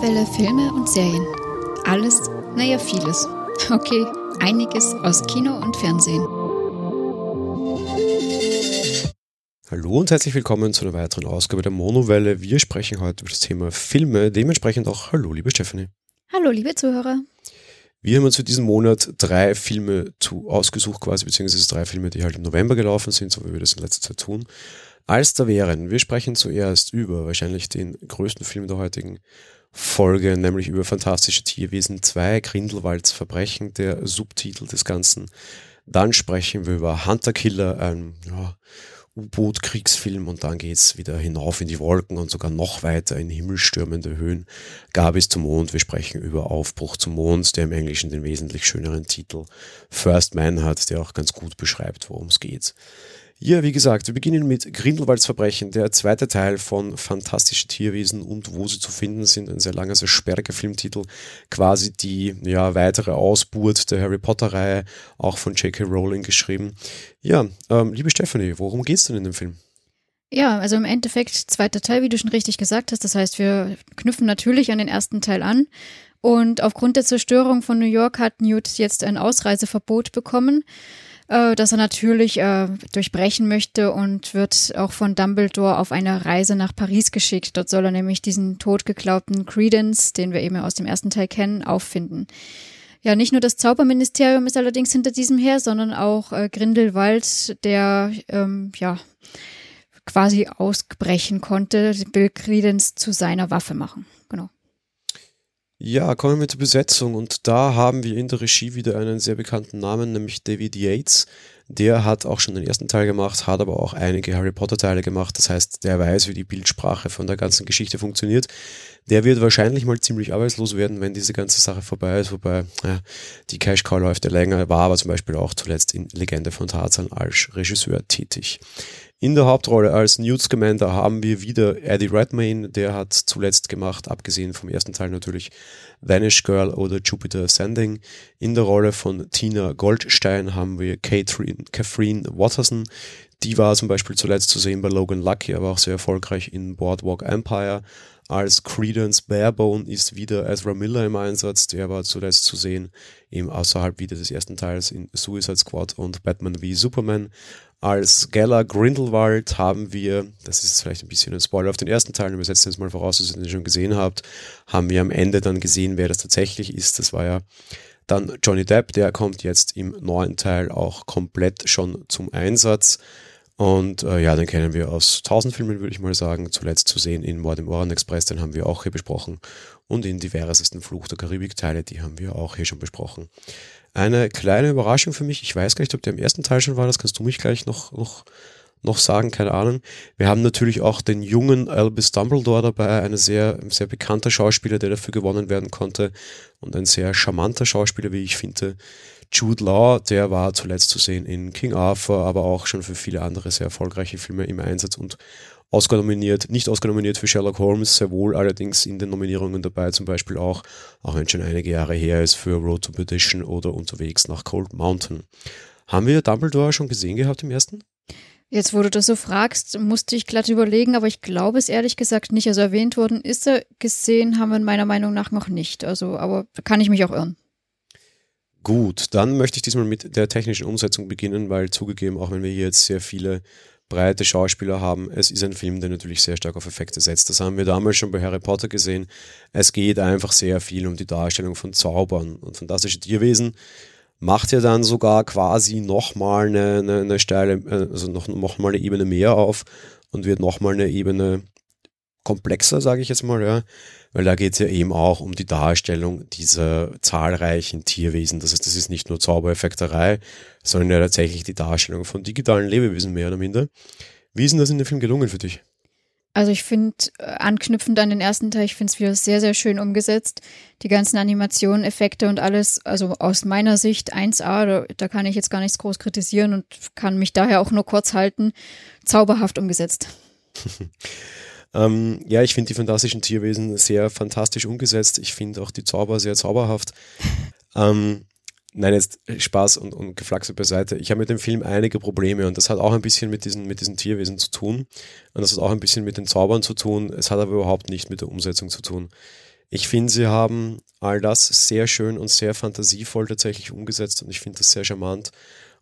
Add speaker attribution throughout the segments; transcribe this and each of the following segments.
Speaker 1: Monowelle Filme und Serien. Alles, naja, vieles. Okay, einiges aus Kino und Fernsehen.
Speaker 2: Hallo und herzlich willkommen zu einer weiteren Ausgabe der Monowelle. Wir sprechen heute über das Thema Filme, dementsprechend auch Hallo, liebe Stephanie.
Speaker 1: Hallo, liebe Zuhörer.
Speaker 2: Wir haben uns für diesen Monat drei Filme zu, ausgesucht, quasi, beziehungsweise drei Filme, die halt im November gelaufen sind, so wie wir das in letzter Zeit tun. Als da wären, wir sprechen zuerst über wahrscheinlich den größten Film der heutigen Folge, nämlich über Fantastische Tierwesen 2, Grindelwalds Verbrechen, der Subtitel des Ganzen. Dann sprechen wir über Hunter Killer, ein ja, U-Boot-Kriegsfilm und dann geht's wieder hinauf in die Wolken und sogar noch weiter in himmelstürmende Höhen. Gar bis zum Mond. Wir sprechen über Aufbruch zum Mond, der im Englischen den wesentlich schöneren Titel First Man hat, der auch ganz gut beschreibt, worum es geht. Ja, wie gesagt, wir beginnen mit Grindelwalds Verbrechen, der zweite Teil von Fantastische Tierwesen und wo sie zu finden sind. Ein sehr langer, sehr sperriger Filmtitel. Quasi die ja, weitere Ausburt der Harry Potter-Reihe, auch von J.K. Rowling geschrieben. Ja, ähm, liebe Stephanie, worum geht's denn in dem Film?
Speaker 1: Ja, also im Endeffekt zweiter Teil, wie du schon richtig gesagt hast. Das heißt, wir knüpfen natürlich an den ersten Teil an. Und aufgrund der Zerstörung von New York hat Newt jetzt ein Ausreiseverbot bekommen äh, das er natürlich äh, durchbrechen möchte und wird auch von Dumbledore auf eine Reise nach Paris geschickt. Dort soll er nämlich diesen totgeglaubten Credence, den wir eben aus dem ersten Teil kennen, auffinden. Ja, nicht nur das Zauberministerium ist allerdings hinter diesem her, sondern auch äh, Grindelwald, der ähm, ja quasi ausbrechen konnte, will Credence zu seiner Waffe machen. Genau.
Speaker 2: Ja, kommen wir zur Besetzung und da haben wir in der Regie wieder einen sehr bekannten Namen, nämlich David Yates. Der hat auch schon den ersten Teil gemacht, hat aber auch einige Harry Potter Teile gemacht. Das heißt, der weiß, wie die Bildsprache von der ganzen Geschichte funktioniert. Der wird wahrscheinlich mal ziemlich arbeitslos werden, wenn diese ganze Sache vorbei ist. Wobei ja, die Cash Cow läuft ja länger, war aber zum Beispiel auch zuletzt in Legende von Tarzan als Regisseur tätig. In der Hauptrolle als Newt Scamander haben wir wieder Eddie Redmayne, der hat zuletzt gemacht, abgesehen vom ersten Teil natürlich, Vanish Girl oder Jupiter Ascending. In der Rolle von Tina Goldstein haben wir Catherine, Catherine Watterson. Die war zum Beispiel zuletzt zu sehen bei Logan Lucky, aber auch sehr erfolgreich in Boardwalk Empire. Als Credence Barebone ist wieder Ezra Miller im Einsatz. Der war zuletzt zu sehen, eben außerhalb wieder des ersten Teils in Suicide Squad und Batman v Superman. Als Geller Grindelwald haben wir, das ist vielleicht ein bisschen ein Spoiler auf den ersten Teil, wir setzen jetzt mal voraus, dass ihr den schon gesehen habt, haben wir am Ende dann gesehen, wer das tatsächlich ist. Das war ja dann Johnny Depp, der kommt jetzt im neuen Teil auch komplett schon zum Einsatz. Und äh, ja, den kennen wir aus tausend Filmen, würde ich mal sagen. Zuletzt zu sehen in Mord im Ohren Express, den haben wir auch hier besprochen. Und in diversesten Fluch der Karibik-Teile, die haben wir auch hier schon besprochen. Eine kleine Überraschung für mich, ich weiß gar nicht, ob der im ersten Teil schon war, das kannst du mich gleich noch, noch, noch sagen, keine Ahnung. Wir haben natürlich auch den jungen Albus Dumbledore dabei, ein sehr, sehr bekannter Schauspieler, der dafür gewonnen werden konnte. Und ein sehr charmanter Schauspieler, wie ich finde. Jude Law, der war zuletzt zu sehen in King Arthur, aber auch schon für viele andere sehr erfolgreiche Filme im Einsatz. Und Oscar nominiert, nicht Oscar nominiert für Sherlock Holmes, sehr wohl allerdings in den Nominierungen dabei, zum Beispiel auch, auch wenn schon einige Jahre her ist, für Road to Perdition oder unterwegs nach Cold Mountain. Haben wir Dumbledore schon gesehen gehabt im ersten?
Speaker 1: Jetzt, wo du das so fragst, musste ich glatt überlegen, aber ich glaube es ehrlich gesagt nicht. Also erwähnt worden ist er, gesehen haben wir meiner Meinung nach noch nicht. Also, aber kann ich mich auch irren.
Speaker 2: Gut, dann möchte ich diesmal mit der technischen Umsetzung beginnen, weil zugegeben, auch wenn wir hier jetzt sehr viele breite Schauspieler haben. Es ist ein Film, der natürlich sehr stark auf Effekte setzt. Das haben wir damals schon bei Harry Potter gesehen. Es geht einfach sehr viel um die Darstellung von Zaubern und fantastische Tierwesen. Macht ja dann sogar quasi nochmal eine, eine, eine steile, also noch, noch mal eine Ebene mehr auf und wird nochmal eine Ebene komplexer, sage ich jetzt mal, ja. Weil da geht es ja eben auch um die Darstellung dieser zahlreichen Tierwesen. Das heißt, das ist nicht nur Zaubereffekterei, sondern ja tatsächlich die Darstellung von digitalen Lebewesen mehr oder minder. Wie ist denn das in dem Film gelungen für dich?
Speaker 1: Also ich finde, äh, anknüpfend an den ersten Teil, ich finde es wieder sehr, sehr schön umgesetzt. Die ganzen Animationen, Effekte und alles, also aus meiner Sicht 1A, da, da kann ich jetzt gar nichts groß kritisieren und kann mich daher auch nur kurz halten. Zauberhaft umgesetzt.
Speaker 2: Ähm, ja, ich finde die fantastischen Tierwesen sehr fantastisch umgesetzt. Ich finde auch die Zauber sehr zauberhaft. ähm, nein, jetzt Spaß und, und Geflaxe beiseite. Ich habe mit dem Film einige Probleme und das hat auch ein bisschen mit diesen, mit diesen Tierwesen zu tun. Und das hat auch ein bisschen mit den Zaubern zu tun. Es hat aber überhaupt nicht mit der Umsetzung zu tun. Ich finde, sie haben all das sehr schön und sehr fantasievoll tatsächlich umgesetzt und ich finde das sehr charmant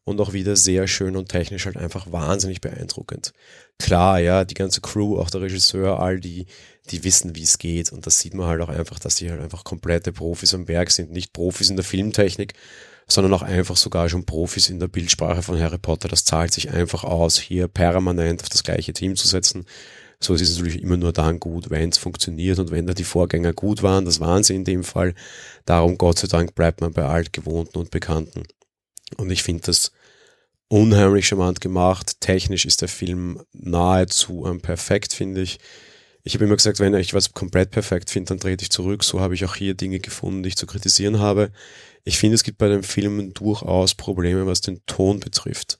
Speaker 2: und auch wieder sehr schön und technisch halt einfach wahnsinnig beeindruckend. Klar, ja, die ganze Crew, auch der Regisseur, all die, die wissen, wie es geht und das sieht man halt auch einfach, dass die halt einfach komplette Profis am Werk sind, nicht Profis in der Filmtechnik, sondern auch einfach sogar schon Profis in der Bildsprache von Harry Potter. Das zahlt sich einfach aus, hier permanent auf das gleiche Team zu setzen. So ist es natürlich immer nur dann gut, wenn es funktioniert und wenn da die Vorgänger gut waren. Das waren sie in dem Fall. Darum, Gott sei Dank, bleibt man bei altgewohnten und Bekannten. Und ich finde das unheimlich charmant gemacht. Technisch ist der Film nahezu ähm, perfekt, finde ich. Ich habe immer gesagt, wenn ich was komplett perfekt finde, dann trete ich zurück. So habe ich auch hier Dinge gefunden, die ich zu kritisieren habe. Ich finde, es gibt bei den Filmen durchaus Probleme, was den Ton betrifft.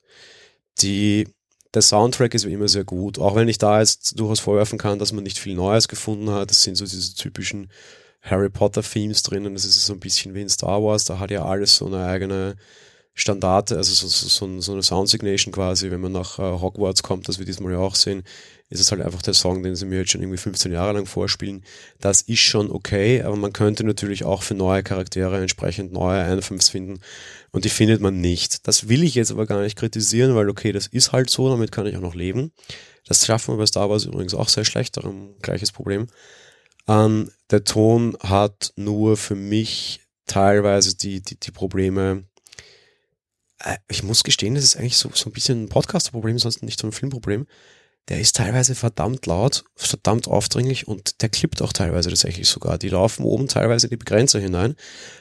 Speaker 2: Die, der Soundtrack ist wie immer sehr gut, auch wenn ich da jetzt durchaus vorwerfen kann, dass man nicht viel Neues gefunden hat. Das sind so diese typischen Harry Potter Themes drinnen. Das ist so ein bisschen wie in Star Wars. Da hat ja alles so eine eigene Standard, also so, so, so eine Sound Signation quasi, wenn man nach äh, Hogwarts kommt, das wir diesmal ja auch sehen, ist es halt einfach der Song, den sie mir jetzt schon irgendwie 15 Jahre lang vorspielen. Das ist schon okay, aber man könnte natürlich auch für neue Charaktere entsprechend neue Einfluss finden und die findet man nicht. Das will ich jetzt aber gar nicht kritisieren, weil okay, das ist halt so, damit kann ich auch noch leben. Das schaffen wir bei Star Wars übrigens auch sehr schlecht, darum gleiches Problem. Ähm, der Ton hat nur für mich teilweise die, die, die Probleme, ich muss gestehen, das ist eigentlich so, so ein bisschen ein Podcast-Problem, sonst nicht so ein Filmproblem. Der ist teilweise verdammt laut, verdammt aufdringlich und der klippt auch teilweise tatsächlich sogar. Die laufen oben teilweise in die Begrenzer hinein,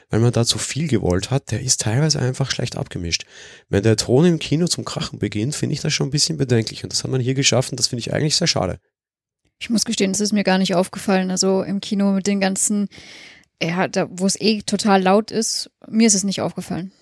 Speaker 2: weil man da zu viel gewollt hat. Der ist teilweise einfach schlecht abgemischt. Wenn der Ton im Kino zum Krachen beginnt, finde ich das schon ein bisschen bedenklich und das hat man hier geschaffen. Das finde ich eigentlich sehr schade.
Speaker 1: Ich muss gestehen, das ist mir gar nicht aufgefallen. Also im Kino mit den ganzen, ja, wo es eh total laut ist, mir ist es nicht aufgefallen.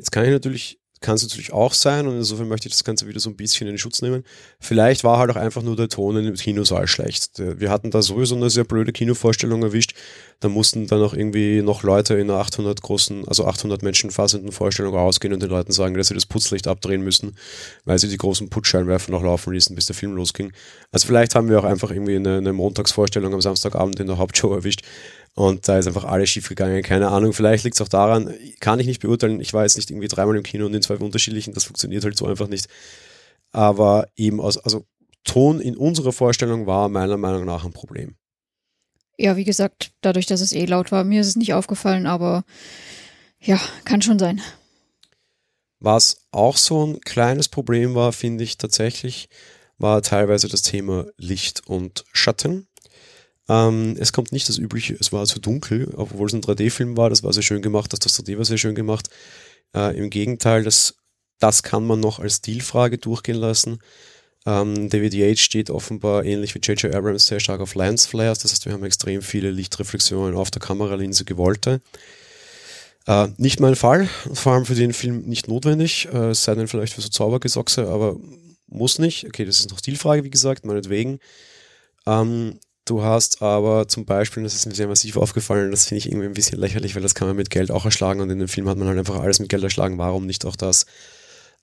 Speaker 2: Jetzt kann ich natürlich, kann es natürlich auch sein und insofern möchte ich das Ganze wieder so ein bisschen in den Schutz nehmen. Vielleicht war halt auch einfach nur der Ton im Kinosaal schlecht. Wir hatten da sowieso eine sehr blöde Kinovorstellung erwischt. Da mussten dann auch irgendwie noch Leute in einer 800 großen, also 800 Menschen fassenden Vorstellung rausgehen und den Leuten sagen, dass sie das Putzlicht abdrehen müssen, weil sie die großen Putzscheinwerfer noch laufen ließen, bis der Film losging. Also vielleicht haben wir auch einfach irgendwie eine, eine Montagsvorstellung am Samstagabend in der Hauptshow erwischt und da ist einfach alles schief gegangen. Keine Ahnung, vielleicht liegt es auch daran, kann ich nicht beurteilen. Ich war jetzt nicht irgendwie dreimal im Kino und in zwei unterschiedlichen, das funktioniert halt so einfach nicht. Aber eben aus, also Ton in unserer Vorstellung war meiner Meinung nach ein Problem.
Speaker 1: Ja, wie gesagt, dadurch, dass es eh laut war, mir ist es nicht aufgefallen, aber ja, kann schon sein.
Speaker 2: Was auch so ein kleines Problem war, finde ich tatsächlich, war teilweise das Thema Licht und Schatten. Ähm, es kommt nicht das Übliche, es war zu dunkel, obwohl es ein 3D-Film war, das war sehr schön gemacht, das 3D war sehr schön gemacht. Äh, Im Gegenteil, das, das kann man noch als Stilfrage durchgehen lassen. Ähm, David Yates steht offenbar ähnlich wie J.J. Abrams sehr stark auf Lens Flares, das heißt, wir haben extrem viele Lichtreflexionen auf der Kameralinse gewollte. Äh, nicht mein Fall, vor allem für den Film nicht notwendig, äh, sei denn vielleicht für so Zaubergesochse, aber muss nicht. Okay, das ist noch Stilfrage, wie gesagt, meinetwegen. Ähm, Du hast aber zum Beispiel, das ist mir sehr massiv aufgefallen, das finde ich irgendwie ein bisschen lächerlich, weil das kann man mit Geld auch erschlagen und in dem Film hat man halt einfach alles mit Geld erschlagen. Warum nicht auch das?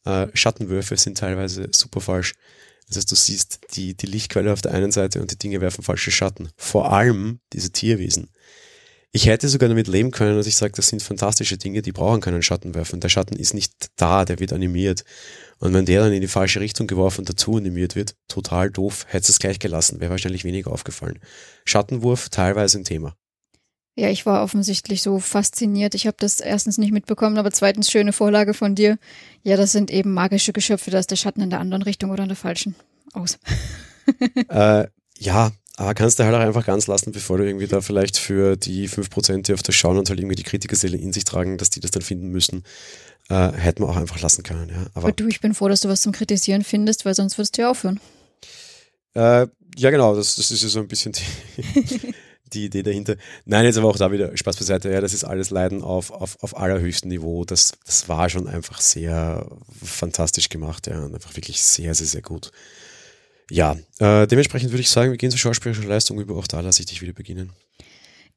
Speaker 2: Äh, Schattenwürfe sind teilweise super falsch. Das heißt, du siehst die, die Lichtquelle auf der einen Seite und die Dinge werfen falsche Schatten. Vor allem diese Tierwesen. Ich hätte sogar damit leben können, dass ich sage, das sind fantastische Dinge, die brauchen keinen Schatten werfen. Der Schatten ist nicht da, der wird animiert. Und wenn der dann in die falsche Richtung geworfen und dazu animiert wird, total doof, hätte es gleich gelassen, wäre wahrscheinlich weniger aufgefallen. Schattenwurf teilweise ein Thema.
Speaker 1: Ja, ich war offensichtlich so fasziniert. Ich habe das erstens nicht mitbekommen, aber zweitens schöne Vorlage von dir. Ja, das sind eben magische Geschöpfe, da ist der Schatten in der anderen Richtung oder in der falschen. Aus.
Speaker 2: äh, ja, aber kannst du halt auch einfach ganz lassen, bevor du irgendwie da vielleicht für die 5%, die auf das schauen und halt irgendwie die Kritikerseele in sich tragen, dass die das dann finden müssen äh, hätten wir auch einfach lassen können. Ja.
Speaker 1: Aber, Aber, du, ich bin froh, dass du was zum Kritisieren findest, weil sonst würdest du ja aufhören.
Speaker 2: Äh, ja, genau, das, das ist ja so ein bisschen die, die Idee dahinter. Nein, jetzt aber auch da wieder Spaß beiseite. Ja, das ist alles Leiden auf, auf, auf allerhöchstem Niveau. Das, das war schon einfach sehr fantastisch gemacht, ja, und einfach wirklich sehr, sehr, sehr gut. Ja, äh, dementsprechend würde ich sagen, wir gehen zur schauspielerischen Leistung über. Auch da lasse ich dich wieder beginnen.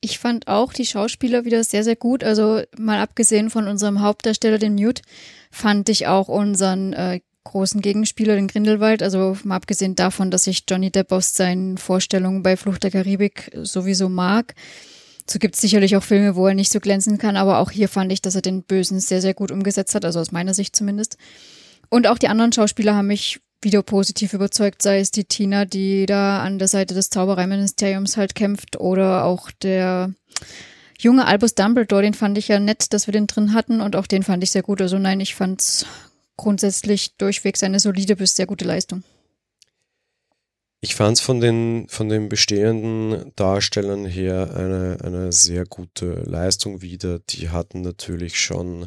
Speaker 1: Ich fand auch die Schauspieler wieder sehr, sehr gut. Also mal abgesehen von unserem Hauptdarsteller, den Newt, fand ich auch unseren äh, großen Gegenspieler, den Grindelwald. Also mal abgesehen davon, dass ich Johnny Depp aus seinen Vorstellungen bei Flucht der Karibik sowieso mag. So gibt es sicherlich auch Filme, wo er nicht so glänzen kann, aber auch hier fand ich, dass er den Bösen sehr, sehr gut umgesetzt hat, also aus meiner Sicht zumindest. Und auch die anderen Schauspieler haben mich wieder positiv überzeugt, sei es die Tina, die da an der Seite des Zaubereiministeriums halt kämpft, oder auch der junge Albus Dumbledore, den fand ich ja nett, dass wir den drin hatten und auch den fand ich sehr gut. Also nein, ich fand's grundsätzlich durchwegs eine solide bis sehr gute Leistung.
Speaker 2: Ich fand es von den, von den bestehenden Darstellern her eine, eine sehr gute Leistung wieder. Die hatten natürlich schon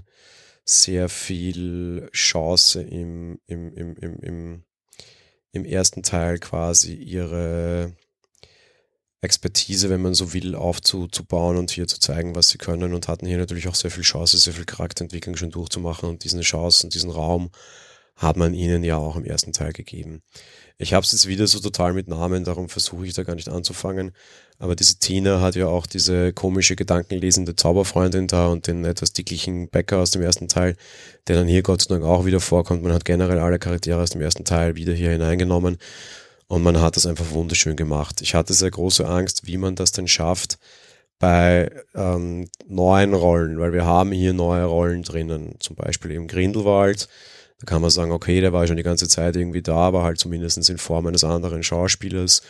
Speaker 2: sehr viel Chance im, im, im, im, im, im ersten Teil quasi ihre Expertise, wenn man so will, aufzubauen und hier zu zeigen, was sie können und hatten hier natürlich auch sehr viel Chance, sehr viel Charakterentwicklung schon durchzumachen und diesen Chance und diesen Raum hat man ihnen ja auch im ersten Teil gegeben. Ich habe es jetzt wieder so total mit Namen, darum versuche ich da gar nicht anzufangen. Aber diese Tina hat ja auch diese komische, gedankenlesende Zauberfreundin da und den etwas dicklichen Bäcker aus dem ersten Teil, der dann hier Gott sei Dank auch wieder vorkommt. Man hat generell alle Charaktere aus dem ersten Teil wieder hier hineingenommen und man hat das einfach wunderschön gemacht. Ich hatte sehr große Angst, wie man das denn schafft bei ähm, neuen Rollen, weil wir haben hier neue Rollen drinnen. Zum Beispiel im Grindelwald. Da kann man sagen, okay, der war schon die ganze Zeit irgendwie da, aber halt zumindest in Form eines anderen Schauspielers.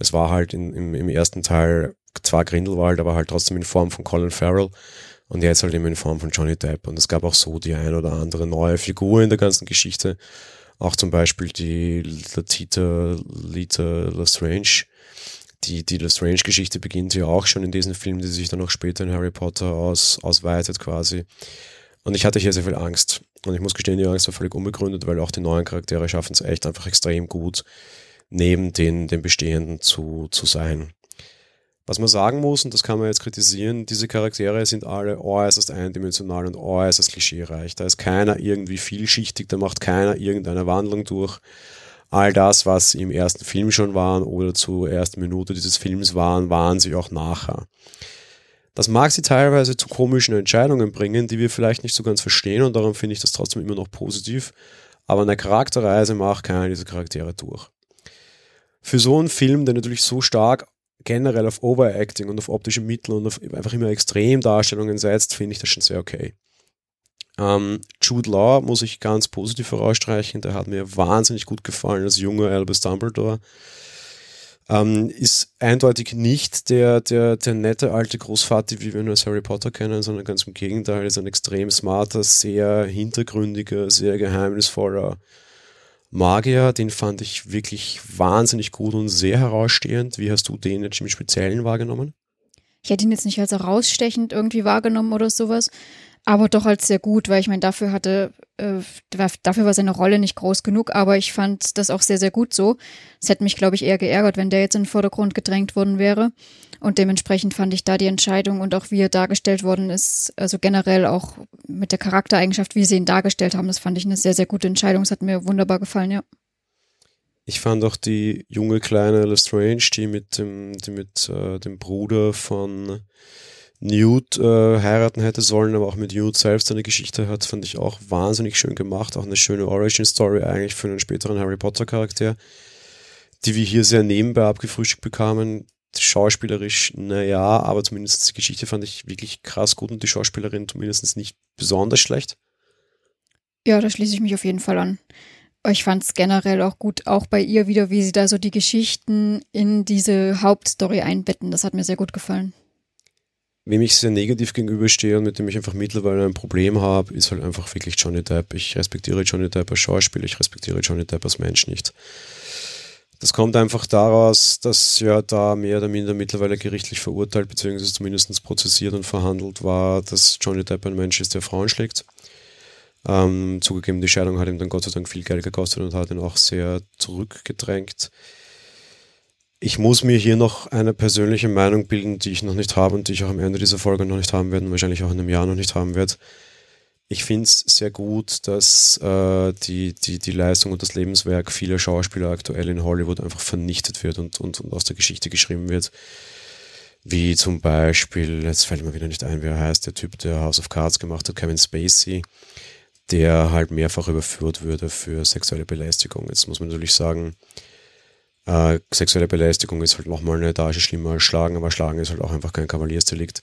Speaker 2: Es war halt in, im, im ersten Teil zwar Grindelwald, aber halt trotzdem in Form von Colin Farrell und jetzt halt eben in Form von Johnny Depp. Und es gab auch so die ein oder andere neue Figur in der ganzen Geschichte. Auch zum Beispiel die Latita Lita Lestrange. Die, die Lestrange-Geschichte beginnt ja auch schon in diesem Film, die sich dann auch später in Harry Potter aus, ausweitet quasi. Und ich hatte hier sehr viel Angst. Und ich muss gestehen, die Angst war völlig unbegründet, weil auch die neuen Charaktere schaffen es echt einfach extrem gut, neben den, den bestehenden zu, zu sein. Was man sagen muss, und das kann man jetzt kritisieren, diese Charaktere sind alle äußerst eindimensional und äußerst klischeereich. Da ist keiner irgendwie vielschichtig, da macht keiner irgendeine Wandlung durch. All das, was sie im ersten Film schon waren oder zur ersten Minute dieses Films waren, waren sie auch nachher. Das mag sie teilweise zu komischen Entscheidungen bringen, die wir vielleicht nicht so ganz verstehen und darum finde ich das trotzdem immer noch positiv. Aber eine Charakterreise macht keiner dieser Charaktere durch. Für so einen Film, der natürlich so stark generell auf Overacting und auf optische Mittel und auf einfach immer Extremdarstellungen setzt, finde ich das schon sehr okay. Ähm, Jude Law muss ich ganz positiv herausstreichen, der hat mir wahnsinnig gut gefallen als junger Albus Dumbledore. Ähm, ist eindeutig nicht der, der, der nette alte Großvater, wie wir ihn als Harry Potter kennen, sondern ganz im Gegenteil, ist ein extrem smarter, sehr hintergründiger, sehr geheimnisvoller Magier, den fand ich wirklich wahnsinnig gut und sehr herausstehend. Wie hast du den jetzt im Speziellen wahrgenommen?
Speaker 1: Ich hätte ihn jetzt nicht als herausstechend irgendwie wahrgenommen oder sowas, aber doch als sehr gut, weil ich meine, dafür hatte, äh, dafür war seine Rolle nicht groß genug, aber ich fand das auch sehr, sehr gut so. Es hätte mich, glaube ich, eher geärgert, wenn der jetzt in den Vordergrund gedrängt worden wäre. Und dementsprechend fand ich da die Entscheidung und auch wie er dargestellt worden ist, also generell auch mit der Charaktereigenschaft, wie sie ihn dargestellt haben, das fand ich eine sehr, sehr gute Entscheidung. Es hat mir wunderbar gefallen, ja.
Speaker 2: Ich fand auch die junge kleine Lestrange, die mit dem, die mit äh, dem Bruder von Newt äh, heiraten hätte sollen, aber auch mit Newt selbst eine Geschichte hat, fand ich auch wahnsinnig schön gemacht. Auch eine schöne Origin-Story eigentlich für einen späteren Harry Potter-Charakter, die wir hier sehr nebenbei abgefrühstückt bekamen schauspielerisch, naja, aber zumindest die Geschichte fand ich wirklich krass gut und die Schauspielerin zumindest nicht besonders schlecht.
Speaker 1: Ja, da schließe ich mich auf jeden Fall an. Ich fand es generell auch gut, auch bei ihr wieder, wie sie da so die Geschichten in diese Hauptstory einbetten. Das hat mir sehr gut gefallen.
Speaker 2: Wem ich sehr negativ gegenüberstehe und mit dem ich einfach mittlerweile ein Problem habe, ist halt einfach wirklich Johnny Depp. Ich respektiere Johnny Depp als Schauspieler, ich respektiere Johnny Depp als Mensch nicht. Das kommt einfach daraus, dass ja da mehr oder minder mittlerweile gerichtlich verurteilt, beziehungsweise zumindest prozessiert und verhandelt war, dass Johnny Depp ein Mensch ist, der Frauen schlägt. Ähm, zugegeben, die Scheidung hat ihm dann Gott sei Dank viel Geld gekostet und hat ihn auch sehr zurückgedrängt. Ich muss mir hier noch eine persönliche Meinung bilden, die ich noch nicht habe und die ich auch am Ende dieser Folge noch nicht haben werde und wahrscheinlich auch in einem Jahr noch nicht haben werde ich finde es sehr gut, dass äh, die, die, die Leistung und das Lebenswerk vieler Schauspieler aktuell in Hollywood einfach vernichtet wird und, und, und aus der Geschichte geschrieben wird. Wie zum Beispiel, jetzt fällt mir wieder nicht ein, wie er heißt, der Typ, der House of Cards gemacht hat, Kevin Spacey, der halt mehrfach überführt würde für sexuelle Belästigung. Jetzt muss man natürlich sagen, äh, sexuelle Belästigung ist halt nochmal eine Etage schlimmer als Schlagen, aber Schlagen ist halt auch einfach kein Kavaliersdelikt.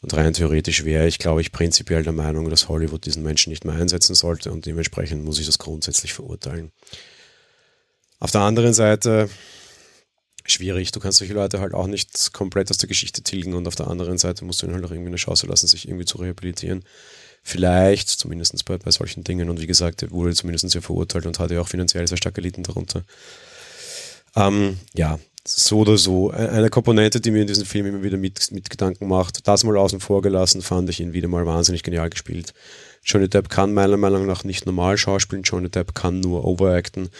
Speaker 2: Und rein theoretisch wäre ich, glaube ich, prinzipiell der Meinung, dass Hollywood diesen Menschen nicht mehr einsetzen sollte und dementsprechend muss ich das grundsätzlich verurteilen. Auf der anderen Seite, schwierig, du kannst solche Leute halt auch nicht komplett aus der Geschichte tilgen und auf der anderen Seite musst du ihnen halt auch irgendwie eine Chance lassen, sich irgendwie zu rehabilitieren. Vielleicht, zumindest bei, bei solchen Dingen und wie gesagt, er wurde zumindest sehr verurteilt und hatte ja auch finanziell sehr stark gelitten darunter. Ähm, ja, so oder so. Eine Komponente, die mir in diesem Film immer wieder mit, mit Gedanken macht, das mal außen vor gelassen, fand ich ihn wieder mal wahnsinnig genial gespielt. Johnny Depp kann meiner Meinung nach nicht normal schauspielen, Johnny Depp kann nur overacten.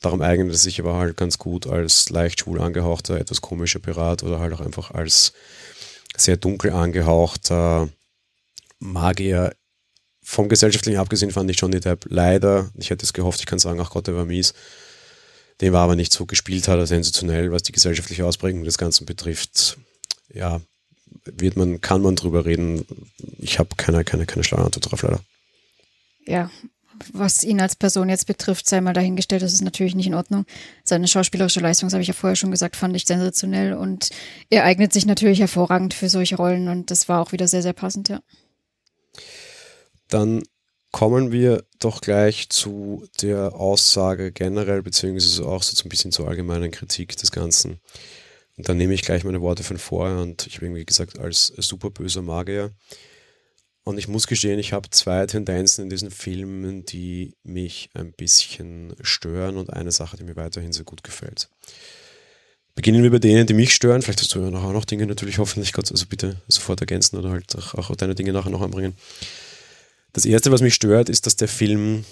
Speaker 2: Darum eignet er sich aber halt ganz gut als leicht schwul angehauchter, etwas komischer Pirat oder halt auch einfach als sehr dunkel angehauchter Magier. Vom Gesellschaftlichen abgesehen fand ich Johnny Depp leider, ich hätte es gehofft, ich kann sagen, ach Gott, der war mies, den war aber nicht so gespielt hat, sensationell, was die gesellschaftliche Ausprägung des Ganzen betrifft. Ja, wird man, kann man drüber reden. Ich habe keine, keine, keine Schlagantwort drauf, leider.
Speaker 1: Ja, was ihn als Person jetzt betrifft, sei mal dahingestellt, das ist natürlich nicht in Ordnung. Seine schauspielerische Leistung, das habe ich ja vorher schon gesagt, fand ich sensationell und er eignet sich natürlich hervorragend für solche Rollen und das war auch wieder sehr, sehr passend, ja.
Speaker 2: Dann kommen wir doch gleich zu der Aussage generell, beziehungsweise auch so ein bisschen zur allgemeinen Kritik des Ganzen. Und dann nehme ich gleich meine Worte von vorher und ich bin, wie gesagt, als super böser Magier. Und ich muss gestehen, ich habe zwei Tendenzen in diesen Filmen, die mich ein bisschen stören und eine Sache, die mir weiterhin sehr gut gefällt. Beginnen wir bei denen, die mich stören. Vielleicht hast du ja nachher noch Dinge natürlich, hoffentlich Gott, also bitte sofort ergänzen oder halt auch, auch deine Dinge nachher noch anbringen. Das erste, was mich stört, ist, dass der Film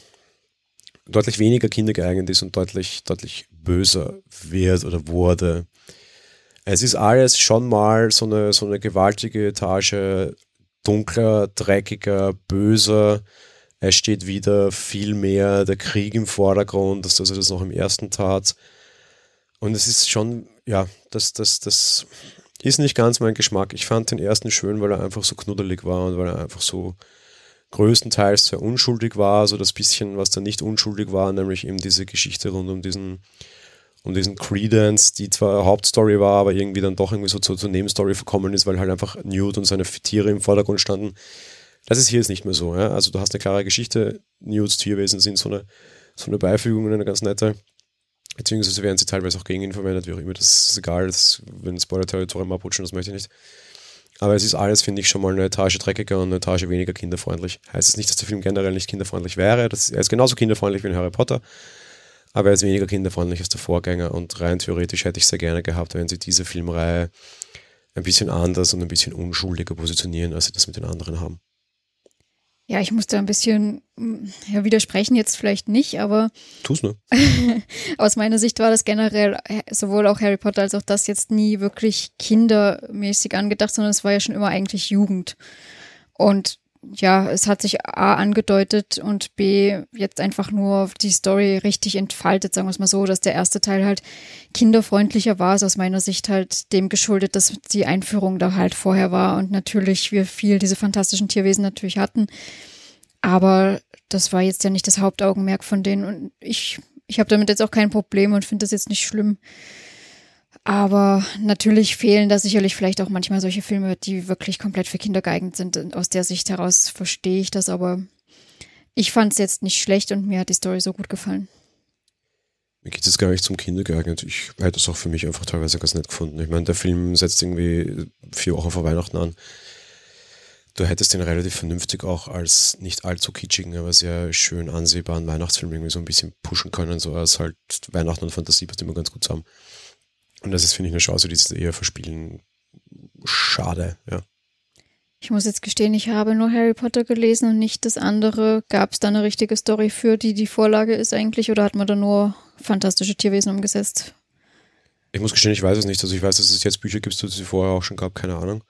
Speaker 2: deutlich weniger kindergeeignet ist und deutlich, deutlich böser wird oder wurde. Es ist alles schon mal so eine, so eine gewaltige Etage, dunkler, dreckiger, böser. Es steht wieder viel mehr der Krieg im Vordergrund, dass er das noch im ersten tat. Und es ist schon, ja, das, das, das ist nicht ganz mein Geschmack. Ich fand den ersten schön, weil er einfach so knuddelig war und weil er einfach so, größtenteils sehr unschuldig war, also das bisschen, was da nicht unschuldig war, nämlich eben diese Geschichte rund um diesen, um diesen Credence, die zwar Hauptstory war, aber irgendwie dann doch irgendwie so zur, zur Nebenstory verkommen ist, weil halt einfach Newt und seine Tiere im Vordergrund standen. Das ist hier jetzt nicht mehr so. Ja? Also du hast eine klare Geschichte, Newts Tierwesen sind so eine, so eine Beifügung, eine ganz nette. Beziehungsweise werden sie teilweise auch gegen ihn verwendet, wie auch immer. Das ist egal, das, wenn Spoiler-Territorium abrutschen, das möchte ich nicht. Aber es ist alles, finde ich, schon mal eine Etage dreckiger und eine Etage weniger kinderfreundlich. Heißt es nicht, dass der Film generell nicht kinderfreundlich wäre. Das, er ist genauso kinderfreundlich wie in Harry Potter, aber er ist weniger kinderfreundlich als der Vorgänger. Und rein theoretisch hätte ich sehr gerne gehabt, wenn sie diese Filmreihe ein bisschen anders und ein bisschen unschuldiger positionieren, als sie das mit den anderen haben.
Speaker 1: Ja, ich musste ein bisschen ja, widersprechen, jetzt vielleicht nicht, aber.
Speaker 2: Tu's nur.
Speaker 1: aus meiner Sicht war das generell äh, sowohl auch Harry Potter als auch das jetzt nie wirklich kindermäßig angedacht, sondern es war ja schon immer eigentlich Jugend. Und ja, es hat sich A angedeutet und B jetzt einfach nur die Story richtig entfaltet, sagen wir es mal so, dass der erste Teil halt kinderfreundlicher war, ist aus meiner Sicht halt dem geschuldet, dass die Einführung da halt vorher war und natürlich wir viel diese fantastischen Tierwesen natürlich hatten. Aber das war jetzt ja nicht das Hauptaugenmerk von denen und ich, ich habe damit jetzt auch kein Problem und finde das jetzt nicht schlimm. Aber natürlich fehlen da sicherlich vielleicht auch manchmal solche Filme, die wirklich komplett für Kinder geeignet sind. Und aus der Sicht heraus verstehe ich das, aber ich fand es jetzt nicht schlecht und mir hat die Story so gut gefallen.
Speaker 2: Mir geht es gar nicht zum Kinder geeignet. Ich hätte es auch für mich einfach teilweise ganz nett gefunden. Ich meine, der Film setzt irgendwie vier Wochen vor Weihnachten an. Du hättest den relativ vernünftig auch als nicht allzu kitschigen, aber sehr schön ansehbaren Weihnachtsfilm irgendwie so ein bisschen pushen können, so als halt Weihnachten und Fantasie passt immer ganz gut zusammen. Und das ist, finde ich, eine Chance, die sie eher verspielen. Schade, ja.
Speaker 1: Ich muss jetzt gestehen, ich habe nur Harry Potter gelesen und nicht das andere. Gab es da eine richtige Story für, die die Vorlage ist eigentlich, oder hat man da nur fantastische Tierwesen umgesetzt?
Speaker 2: Ich muss gestehen, ich weiß es nicht. Also ich weiß, dass es jetzt Bücher gibt, die es vorher auch schon gab, keine Ahnung.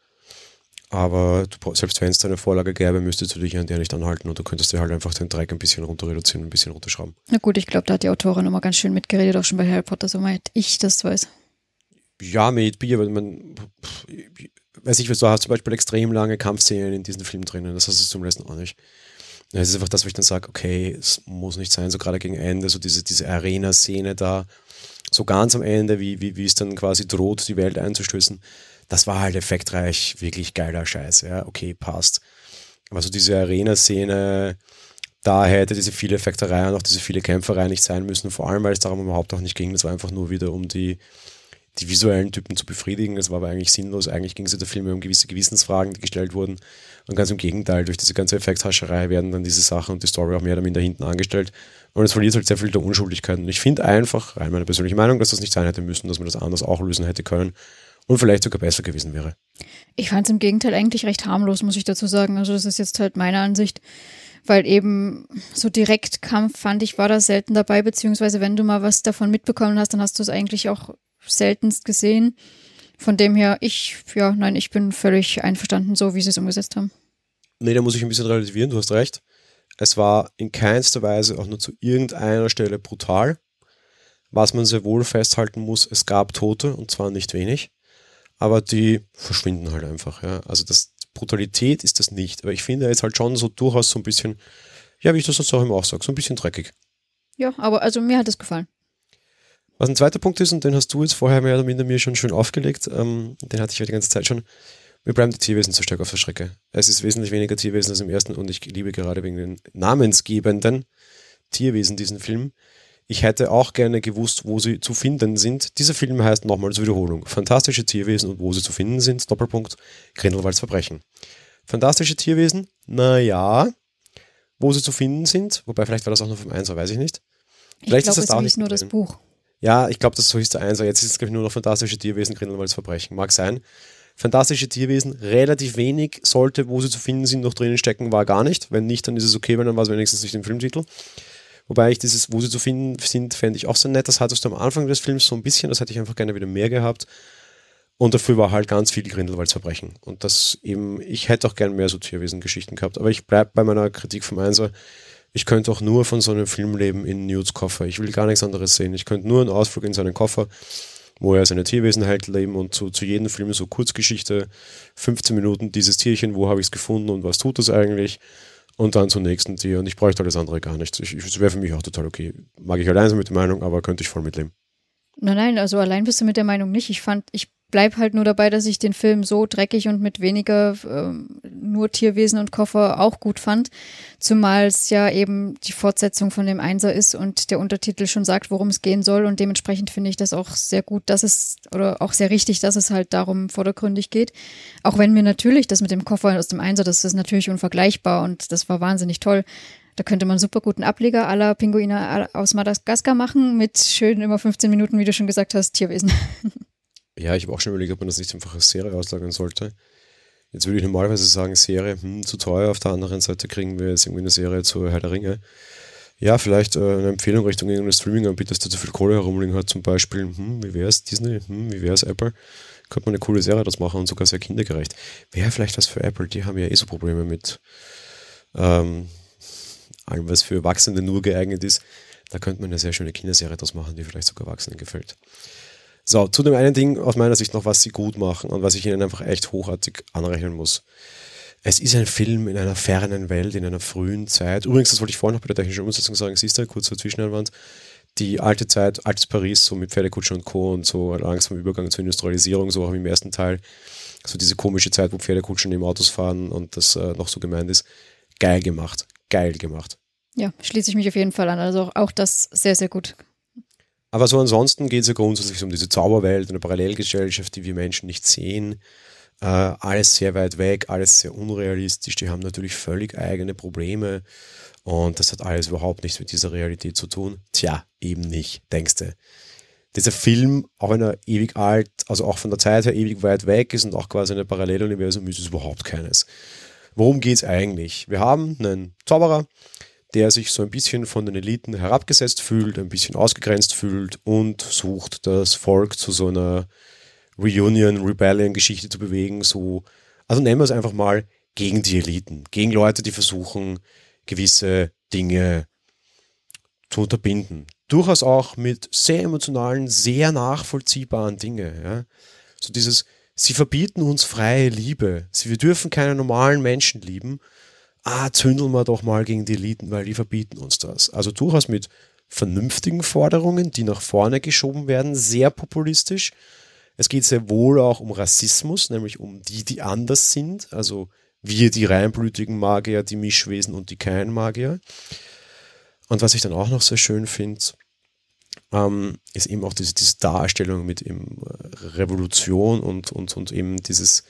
Speaker 2: Aber du, selbst wenn es da eine Vorlage gäbe, müsstest du dich an der nicht anhalten und du könntest dir halt einfach den Dreck ein bisschen runter reduzieren, ein bisschen runterschrauben.
Speaker 1: Na gut, ich glaube, da hat die Autorin immer ganz schön mitgeredet, auch schon bei Harry Potter, soweit ich das weiß
Speaker 2: ja, mit Bier, weil man, weiß ich, du hast zum Beispiel extrem lange Kampfszenen in diesem Film drinnen, das hast du zum Rest auch nicht. Es ist einfach das, wo ich dann sage, okay, es muss nicht sein, so gerade gegen Ende, so diese, diese Arena-Szene da, so ganz am Ende, wie, wie, wie es dann quasi droht, die Welt einzustößen. Das war halt effektreich, wirklich geiler Scheiß. Ja, okay, passt. Aber so diese Arena-Szene, da hätte diese viele Effekterei und auch diese viele Kämpferei nicht sein müssen, vor allem weil es darum überhaupt auch nicht ging. Das war einfach nur wieder um die, die visuellen Typen zu befriedigen. Das war aber eigentlich sinnlos. Eigentlich ging es in der Film um gewisse Gewissensfragen, die gestellt wurden. Und ganz im Gegenteil, durch diese ganze Effekthascherei werden dann diese Sachen und die Story auch mehr oder minder hinten angestellt. Und es verliert halt sehr viel der Unschuldigkeit. Und ich finde einfach, rein meine persönliche Meinung, dass das nicht sein hätte müssen, dass man das anders auch lösen hätte können und vielleicht sogar besser gewesen wäre.
Speaker 1: Ich fand es im Gegenteil eigentlich recht harmlos, muss ich dazu sagen. Also das ist jetzt halt meine Ansicht, weil eben so Direktkampf fand ich war da selten dabei, beziehungsweise wenn du mal was davon mitbekommen hast, dann hast du es eigentlich auch seltenst gesehen. Von dem her, ich, ja, nein, ich bin völlig einverstanden, so wie sie es umgesetzt haben.
Speaker 2: Nee, da muss ich ein bisschen relativieren, du hast recht. Es war in keinster Weise auch nur zu irgendeiner Stelle brutal. Was man sehr wohl festhalten muss, es gab Tote und zwar nicht wenig, aber die verschwinden halt einfach. Ja. Also das Brutalität ist das nicht, aber ich finde jetzt halt schon so durchaus so ein bisschen, ja, wie ich das sonst auch immer auch sage, so ein bisschen dreckig.
Speaker 1: Ja, aber also mir hat es gefallen.
Speaker 2: Was ein zweiter Punkt ist, und den hast du jetzt vorher mehr oder minder mir schon schön aufgelegt, ähm, den hatte ich ja die ganze Zeit schon. Mir bleiben die Tierwesen zu stark auf der Strecke. Es ist wesentlich weniger Tierwesen als im ersten und ich liebe gerade wegen den namensgebenden Tierwesen diesen Film. Ich hätte auch gerne gewusst, wo sie zu finden sind. Dieser Film heißt nochmal zur Wiederholung. Fantastische Tierwesen und wo sie zu finden sind. Doppelpunkt. Grindelwalds Verbrechen. Fantastische Tierwesen? Naja. Wo sie zu finden sind. Wobei, vielleicht war das auch noch vom 1, weiß ich nicht.
Speaker 1: Vielleicht ich glaube, es ist nicht nur das Buch.
Speaker 2: Ja, ich glaube, das so ist der Einser. Jetzt ist es, glaube ich, nur noch fantastische Tierwesen, Grindelwalds Verbrechen. Mag sein. Fantastische Tierwesen, relativ wenig sollte, wo sie zu finden sind, noch drinnen stecken, war gar nicht. Wenn nicht, dann ist es okay, weil dann war es wenigstens nicht im Filmtitel. Wobei ich dieses, wo sie zu finden sind, fände ich auch sehr nett. Das hattest du am Anfang des Films so ein bisschen, das hätte ich einfach gerne wieder mehr gehabt. Und dafür war halt ganz viel Grindelwalds Verbrechen. Und das eben, ich hätte auch gerne mehr so Tierwesen-Geschichten gehabt. Aber ich bleibe bei meiner Kritik vom Einser ich könnte auch nur von so einem Film leben in Newts Koffer. Ich will gar nichts anderes sehen. Ich könnte nur einen Ausflug in seinen Koffer, wo er seine Tierwesen hält, leben und zu, zu jedem Film so Kurzgeschichte, 15 Minuten, dieses Tierchen, wo habe ich es gefunden und was tut es eigentlich? Und dann zum nächsten Tier. Und ich bräuchte alles andere gar nicht. Es wäre für mich auch total okay. Mag ich allein so mit der Meinung, aber könnte ich voll mitleben.
Speaker 1: Nein, nein, also allein bist du mit der Meinung nicht. Ich fand, ich bleib halt nur dabei, dass ich den Film so dreckig und mit weniger äh, nur Tierwesen und Koffer auch gut fand. Zumal es ja eben die Fortsetzung von dem Einser ist und der Untertitel schon sagt, worum es gehen soll. Und dementsprechend finde ich das auch sehr gut, dass es, oder auch sehr richtig, dass es halt darum vordergründig geht. Auch wenn mir natürlich das mit dem Koffer aus dem Einser, das ist natürlich unvergleichbar und das war wahnsinnig toll. Da könnte man super guten Ableger aller Pinguine aus Madagaskar machen mit schön immer 15 Minuten, wie du schon gesagt hast, Tierwesen.
Speaker 2: Ja, ich habe auch schon überlegt, ob man das nicht einfach als Serie auslagern sollte. Jetzt würde ich normalerweise sagen, Serie, hm, zu teuer. Auf der anderen Seite kriegen wir jetzt irgendwie eine Serie zu Herr der Ringe. Ja, vielleicht äh, eine Empfehlung Richtung irgendeines Streaming-Anbieter, der zu viel Kohle herumliegen hat, zum Beispiel, hm, wie wäre es Disney, hm, wie wäre es Apple? Könnte man eine coole Serie das machen und sogar sehr kindergerecht. Wäre vielleicht was für Apple, die haben ja eh so Probleme mit ähm, allem, was für Erwachsene nur geeignet ist. Da könnte man eine sehr schöne Kinderserie das machen, die vielleicht sogar Erwachsenen gefällt. So, zu dem einen Ding aus meiner Sicht noch, was sie gut machen und was ich ihnen einfach echt hochartig anrechnen muss. Es ist ein Film in einer fernen Welt, in einer frühen Zeit. Übrigens, das wollte ich vorhin noch bei der technischen Umsetzung sagen, siehst du, kurz zur Zwischeneinwand, die alte Zeit, altes Paris, so mit Pferdekutschen und Co. und so langsam Übergang zur Industrialisierung, so auch im ersten Teil. So diese komische Zeit, wo Pferdekutschen im Autos fahren und das äh, noch so gemeint ist. Geil gemacht. Geil gemacht.
Speaker 1: Ja, schließe ich mich auf jeden Fall an. Also auch das sehr, sehr gut
Speaker 2: aber so ansonsten geht es ja grundsätzlich um diese Zauberwelt, eine Parallelgesellschaft, die wir Menschen nicht sehen. Äh, alles sehr weit weg, alles sehr unrealistisch. Die haben natürlich völlig eigene Probleme. Und das hat alles überhaupt nichts mit dieser Realität zu tun. Tja, eben nicht, denkst du. Dieser Film, auch wenn er ewig alt, also auch von der Zeit her ewig weit weg ist und auch quasi ein Paralleluniversum ist es überhaupt keines. Worum geht es eigentlich? Wir haben einen Zauberer, der sich so ein bisschen von den Eliten herabgesetzt fühlt, ein bisschen ausgegrenzt fühlt und sucht, das Volk zu so einer Reunion, Rebellion-Geschichte zu bewegen. So, also nennen wir es einfach mal gegen die Eliten, gegen Leute, die versuchen, gewisse Dinge zu unterbinden. Durchaus auch mit sehr emotionalen, sehr nachvollziehbaren Dingen. Ja? So dieses, sie verbieten uns freie Liebe. Wir dürfen keine normalen Menschen lieben ah, zündeln wir doch mal gegen die Eliten, weil die verbieten uns das. Also durchaus mit vernünftigen Forderungen, die nach vorne geschoben werden, sehr populistisch. Es geht sehr wohl auch um Rassismus, nämlich um die, die anders sind, also wir, die reinblütigen Magier, die Mischwesen und die keinen Magier. Und was ich dann auch noch sehr schön finde, ähm, ist eben auch diese, diese Darstellung mit eben äh, Revolution und, und, und eben dieses,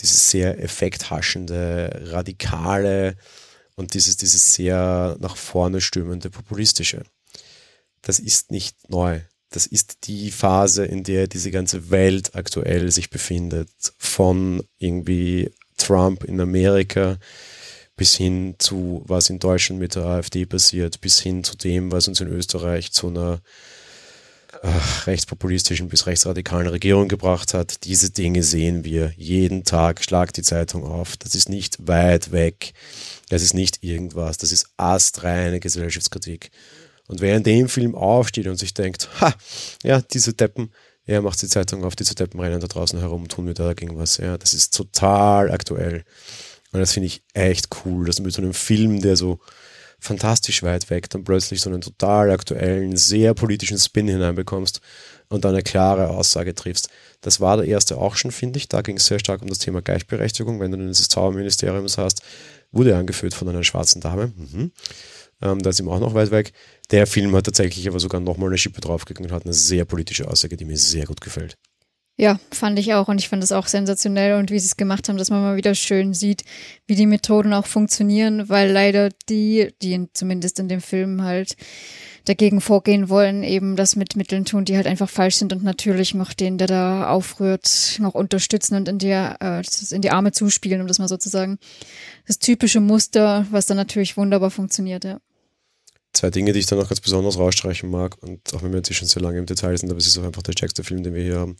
Speaker 2: dieses sehr effekthaschende, radikale und dieses, dieses sehr nach vorne stürmende, populistische. Das ist nicht neu. Das ist die Phase, in der diese ganze Welt aktuell sich befindet. Von irgendwie Trump in Amerika bis hin zu, was in Deutschland mit der AfD passiert, bis hin zu dem, was uns in Österreich zu einer rechtspopulistischen bis rechtsradikalen Regierung gebracht hat. Diese Dinge sehen wir jeden Tag. Schlag die Zeitung auf. Das ist nicht weit weg. Das ist nicht irgendwas. Das ist astreine Gesellschaftskritik. Und wer in dem Film aufsteht und sich denkt, ha, ja, diese Deppen, er macht die Zeitung auf, diese Deppen rennen da draußen herum, tun wir da dagegen was. Ja, das ist total aktuell. Und das finde ich echt cool, dass du mit so einem Film, der so fantastisch weit weg, dann plötzlich so einen total aktuellen, sehr politischen Spin hineinbekommst und eine klare Aussage triffst. Das war der erste auch schon, finde ich. Da ging es sehr stark um das Thema Gleichberechtigung. Wenn du dieses Zauberministeriums hast, wurde angeführt von einer schwarzen Dame. Mhm. Ähm, da sind wir auch noch weit weg. Der Film hat tatsächlich aber sogar nochmal eine Schippe draufgegangen und hat eine sehr politische Aussage, die mir sehr gut gefällt.
Speaker 1: Ja, fand ich auch und ich fand es auch sensationell und wie sie es gemacht haben, dass man mal wieder schön sieht, wie die Methoden auch funktionieren, weil leider die, die zumindest in dem Film halt dagegen vorgehen wollen, eben das mit Mitteln tun, die halt einfach falsch sind und natürlich noch den, der da aufrührt, noch unterstützen und in die, äh, in die Arme zuspielen, um das mal sozusagen das typische Muster, was dann natürlich wunderbar funktioniert, ja.
Speaker 2: Zwei Dinge, die ich dann noch ganz besonders rausstreichen mag und auch wenn wir jetzt schon sehr lange im Detail sind, aber es ist auch einfach der stärkste Film, den wir hier haben.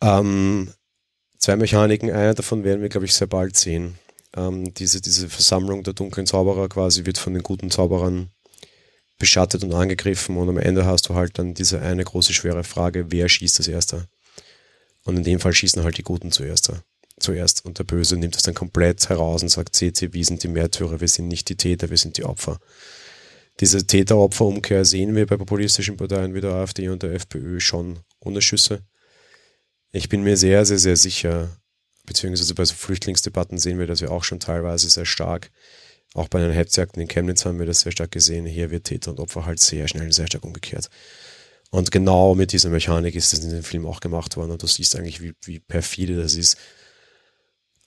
Speaker 2: Ähm, zwei Mechaniken, eine davon werden wir, glaube ich, sehr bald sehen. Ähm, diese, diese Versammlung der dunklen Zauberer quasi wird von den guten Zauberern beschattet und angegriffen und am Ende hast du halt dann diese eine große schwere Frage, wer schießt als erster? Und in dem Fall schießen halt die Guten zuerst. zuerst. Und der Böse nimmt das dann komplett heraus und sagt, seht ihr, wir sind die Märtyrer, wir sind nicht die Täter, wir sind die Opfer. Diese Täter-Opfer-Umkehr sehen wir bei populistischen Parteien wie der AfD und der FPÖ schon ohne Schüsse. Ich bin mir sehr, sehr, sehr sicher, beziehungsweise bei so Flüchtlingsdebatten sehen wir das ja auch schon teilweise sehr stark. Auch bei den Hetzjagden in Chemnitz haben wir das sehr stark gesehen. Hier wird Täter und Opfer halt sehr schnell sehr stark umgekehrt. Und genau mit dieser Mechanik ist das in dem Film auch gemacht worden und du siehst eigentlich, wie, wie perfide das ist.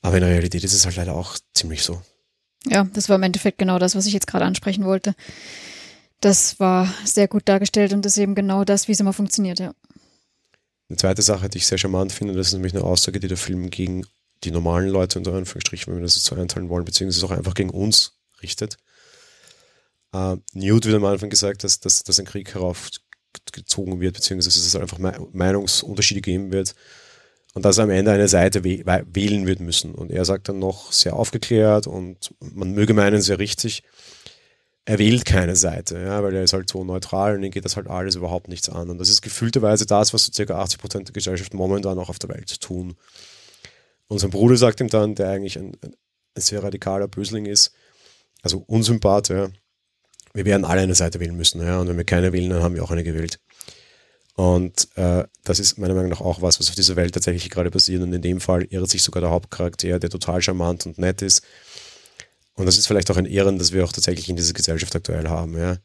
Speaker 2: Aber in der Realität ist es halt leider auch ziemlich so.
Speaker 1: Ja, das war im Endeffekt genau das, was ich jetzt gerade ansprechen wollte. Das war sehr gut dargestellt und ist eben genau das, wie es immer funktioniert, ja.
Speaker 2: Eine zweite Sache, die ich sehr charmant finde, das ist nämlich eine Aussage, die der Film gegen die normalen Leute unter Anführungsstrichen, wenn wir das jetzt so einteilen wollen, beziehungsweise auch einfach gegen uns richtet. Uh, Newt wird am Anfang gesagt, dass, dass, dass ein Krieg heraufgezogen wird, beziehungsweise dass es einfach Meinungsunterschiede geben wird und dass er am Ende eine Seite wählen wird müssen. Und er sagt dann noch sehr aufgeklärt und man möge meinen sehr richtig, er wählt keine Seite, ja, weil er ist halt so neutral und ihm geht das halt alles überhaupt nichts an. Und das ist gefühlterweise das, was so circa 80 Prozent der Gesellschaft momentan auch auf der Welt tun. Und sein Bruder sagt ihm dann, der eigentlich ein, ein sehr radikaler Bösling ist, also Unsympath, ja, wir werden alle eine Seite wählen müssen, ja, und wenn wir keine wählen, dann haben wir auch eine gewählt. Und äh, das ist meiner Meinung nach auch was, was auf dieser Welt tatsächlich gerade passiert. Und in dem Fall irrt sich sogar der Hauptcharakter, der total charmant und nett ist, und das ist vielleicht auch ein Ehren, dass wir auch tatsächlich in dieser Gesellschaft aktuell haben, ja.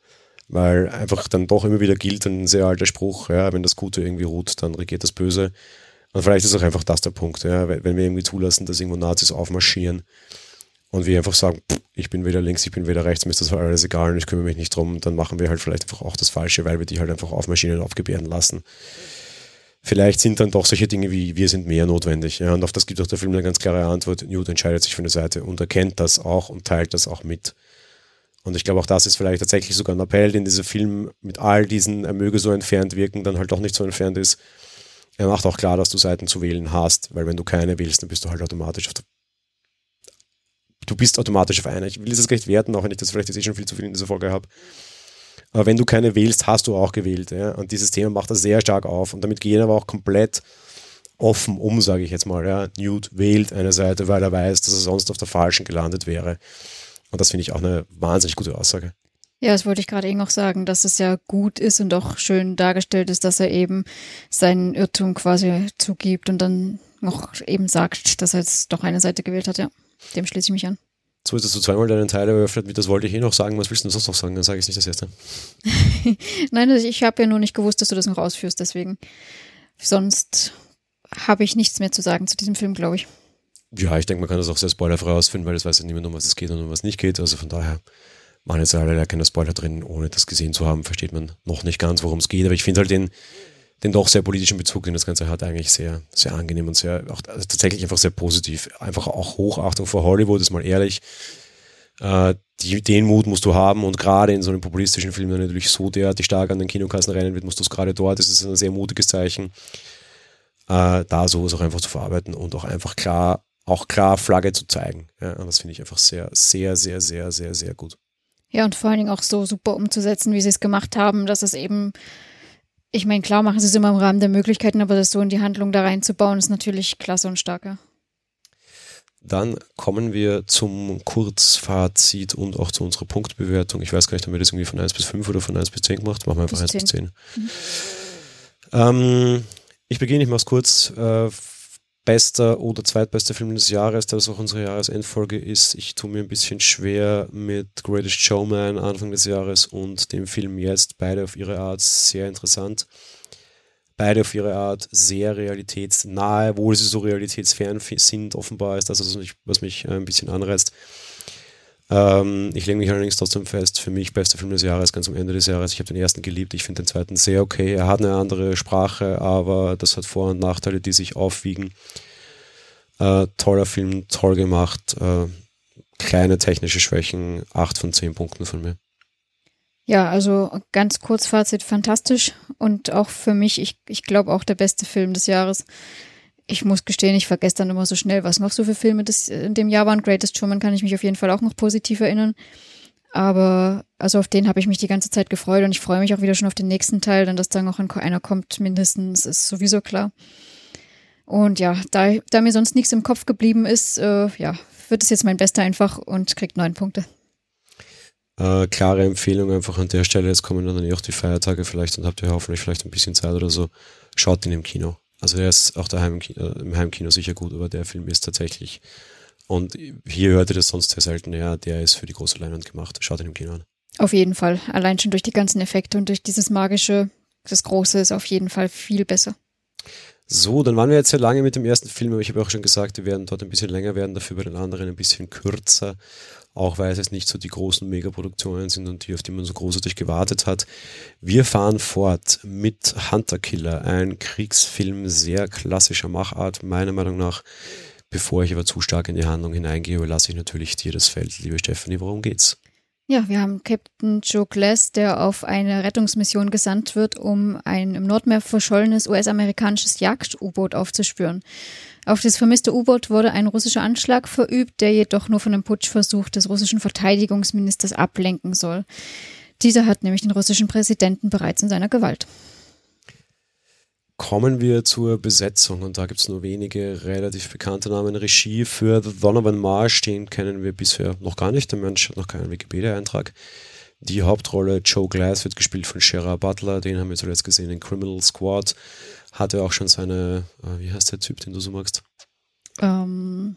Speaker 2: Weil einfach dann doch immer wieder gilt ein sehr alter Spruch, ja, wenn das Gute irgendwie ruht, dann regiert das Böse. Und vielleicht ist auch einfach das der Punkt, ja, wenn wir irgendwie zulassen, dass irgendwo Nazis aufmarschieren und wir einfach sagen, ich bin weder links, ich bin weder rechts, mir ist das alles egal und ich kümmere mich nicht drum, dann machen wir halt vielleicht einfach auch das Falsche, weil wir die halt einfach aufmarschieren und aufgebären lassen vielleicht sind dann doch solche Dinge wie wir sind mehr notwendig. Ja, und auf das gibt auch der Film eine ganz klare Antwort. Newt entscheidet sich für eine Seite und erkennt das auch und teilt das auch mit. Und ich glaube, auch das ist vielleicht tatsächlich sogar ein Appell, den dieser Film mit all diesen, er möge so entfernt wirken, dann halt doch nicht so entfernt ist. Er macht auch klar, dass du Seiten zu wählen hast, weil wenn du keine wählst, dann bist du halt automatisch auf der Du bist automatisch auf einer. Ich will das gar nicht werten, auch wenn ich das vielleicht jetzt eh schon viel zu viel in dieser Folge habe. Aber wenn du keine wählst, hast du auch gewählt. Ja? Und dieses Thema macht er sehr stark auf. Und damit gehen aber auch komplett offen um, sage ich jetzt mal. Ja. Newt wählt eine Seite, weil er weiß, dass er sonst auf der falschen gelandet wäre. Und das finde ich auch eine wahnsinnig gute Aussage.
Speaker 1: Ja, das wollte ich gerade eben auch sagen, dass es ja gut ist und auch schön dargestellt ist, dass er eben seinen Irrtum quasi zugibt und dann noch eben sagt, dass er jetzt doch eine Seite gewählt hat. Ja, dem schließe ich mich an.
Speaker 2: So ist es so zweimal deinen Teil eröffnet mit, das wollte ich eh noch sagen, was willst du denn sonst noch sagen? Dann sage ich es nicht das erste.
Speaker 1: Nein, also ich habe ja nur nicht gewusst, dass du das noch ausführst, deswegen. Sonst habe ich nichts mehr zu sagen zu diesem Film, glaube ich.
Speaker 2: Ja, ich denke, man kann das auch sehr spoilerfrei ausfinden, weil das weiß ja niemand, um was es geht und um was nicht geht. Also von daher waren jetzt alle keine Spoiler drin, ohne das gesehen zu haben, versteht man noch nicht ganz, worum es geht. Aber ich finde halt den, den doch sehr politischen Bezug, den das Ganze hat, eigentlich sehr, sehr angenehm und sehr, auch also tatsächlich einfach sehr positiv. Einfach auch Hochachtung vor Hollywood, ist mal ehrlich. Äh, die, den Mut musst du haben und gerade in so einem populistischen Film, der natürlich so derartig stark an den Kinokassen rennen wird, musst du es gerade dort. Das ist ein sehr mutiges Zeichen, äh, da sowas auch einfach zu verarbeiten und auch einfach klar, auch klar Flagge zu zeigen. Ja, und das finde ich einfach sehr, sehr, sehr, sehr, sehr, sehr gut.
Speaker 1: Ja, und vor allen Dingen auch so super umzusetzen, wie sie es gemacht haben, dass es eben, ich meine, klar machen sie es immer im Rahmen der Möglichkeiten, aber das so in die Handlung da reinzubauen, ist natürlich klasse und starker.
Speaker 2: Dann kommen wir zum Kurzfazit und auch zu unserer Punktbewertung. Ich weiß gar nicht, haben wir das irgendwie von 1 bis 5 oder von 1 bis 10 gemacht? Machen wir einfach bis 1 10. bis 10. Mhm. Ähm, ich beginne, ich mache es kurz. Äh, bester oder zweitbester Film des Jahres, der das auch unsere Jahresendfolge ist. Ich tue mir ein bisschen schwer mit Greatest Showman Anfang des Jahres und dem Film jetzt. Beide auf ihre Art sehr interessant. Beide auf ihre Art sehr realitätsnahe, obwohl sie so realitätsfern sind, offenbar ist das, also was mich ein bisschen anreizt. Ähm, ich lege mich allerdings trotzdem fest, für mich bester Film des Jahres, ganz am Ende des Jahres. Ich habe den ersten geliebt, ich finde den zweiten sehr okay. Er hat eine andere Sprache, aber das hat Vor- und Nachteile, die sich aufwiegen. Äh, toller Film, toll gemacht. Äh, kleine technische Schwächen, 8 von 10 Punkten von mir.
Speaker 1: Ja, also ganz kurz Fazit, fantastisch und auch für mich, ich, ich glaube auch der beste Film des Jahres ich muss gestehen, ich vergesse dann immer so schnell, was noch so für Filme das in dem Jahr waren. Greatest Showman kann ich mich auf jeden Fall auch noch positiv erinnern. Aber also auf den habe ich mich die ganze Zeit gefreut und ich freue mich auch wieder schon auf den nächsten Teil, denn dass da noch einer kommt, mindestens, ist sowieso klar. Und ja, da, da mir sonst nichts im Kopf geblieben ist, äh, ja, wird es jetzt mein Bester einfach und kriegt neun Punkte.
Speaker 2: Äh, klare Empfehlung einfach an der Stelle. Jetzt kommen dann auch die Feiertage vielleicht und habt ihr hoffentlich vielleicht ein bisschen Zeit oder so. Schaut ihn im Kino. Also der ist auch daheim äh, im Heimkino sicher gut, aber der Film ist tatsächlich, und hier hörte das sonst sehr selten, ja, der ist für die große Leinwand gemacht. Schaut ihn im Kino an.
Speaker 1: Auf jeden Fall. Allein schon durch die ganzen Effekte und durch dieses magische, das Große ist auf jeden Fall viel besser.
Speaker 2: So, dann waren wir jetzt sehr lange mit dem ersten Film, aber ich habe auch schon gesagt, wir werden dort ein bisschen länger werden, dafür bei den anderen ein bisschen kürzer auch weil es nicht so die großen Megaproduktionen sind und die, auf die man so großartig gewartet hat. Wir fahren fort mit Hunter Killer, ein Kriegsfilm sehr klassischer Machart, meiner Meinung nach. Bevor ich aber zu stark in die Handlung hineingehe, überlasse ich natürlich dir das Feld. Liebe Stephanie, worum geht's?
Speaker 1: Ja, wir haben Captain Joe Glass, der auf eine Rettungsmission gesandt wird, um ein im Nordmeer verschollenes US-amerikanisches Jagd-U-Boot aufzuspüren. Auf das vermisste U-Boot wurde ein russischer Anschlag verübt, der jedoch nur von einem Putschversuch des russischen Verteidigungsministers ablenken soll. Dieser hat nämlich den russischen Präsidenten bereits in seiner Gewalt.
Speaker 2: Kommen wir zur Besetzung und da gibt es nur wenige relativ bekannte Namen. Regie für The Donovan Marsh, den kennen wir bisher noch gar nicht. Der Mensch hat noch keinen Wikipedia-Eintrag. Die Hauptrolle Joe Glass wird gespielt von Shera Butler, den haben wir zuletzt gesehen in Criminal Squad hatte auch schon seine, äh, wie heißt der Typ, den du so magst?
Speaker 1: Ähm,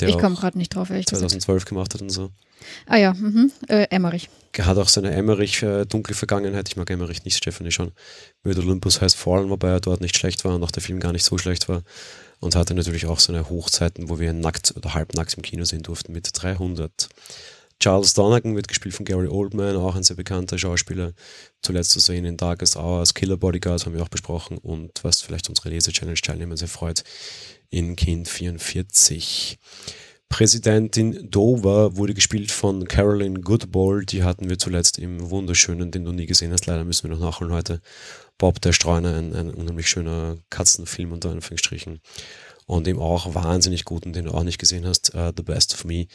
Speaker 1: ich komme gerade nicht drauf, ehrlich
Speaker 2: 2012 gesagt. gemacht hat und so.
Speaker 1: Ah ja, mhm. äh, Emmerich.
Speaker 2: Er hat auch seine Emmerich äh, dunkle Vergangenheit. Ich mag Emmerich nicht, Stephanie schon. Mit Olympus heißt Fallen, wobei er dort nicht schlecht war und auch der Film gar nicht so schlecht war. Und hatte natürlich auch seine Hochzeiten, wo wir nackt oder halbnackt im Kino sehen durften mit 300. Charles Donegan wird gespielt von Gary Oldman, auch ein sehr bekannter Schauspieler. Zuletzt zu sehen in Darkest Hour als Killer Bodyguard haben wir auch besprochen und was vielleicht unsere Lese-Challenge-Teilnehmer sehr freut, in Kind 44. Präsidentin Dover wurde gespielt von Carolyn Goodball. Die hatten wir zuletzt im wunderschönen, den du nie gesehen hast. Leider müssen wir noch nachholen heute. Bob der Streuner, ein, ein unheimlich schöner Katzenfilm unter Anführungsstrichen und eben auch wahnsinnig guten, den du auch nicht gesehen hast, uh, The Best of Me.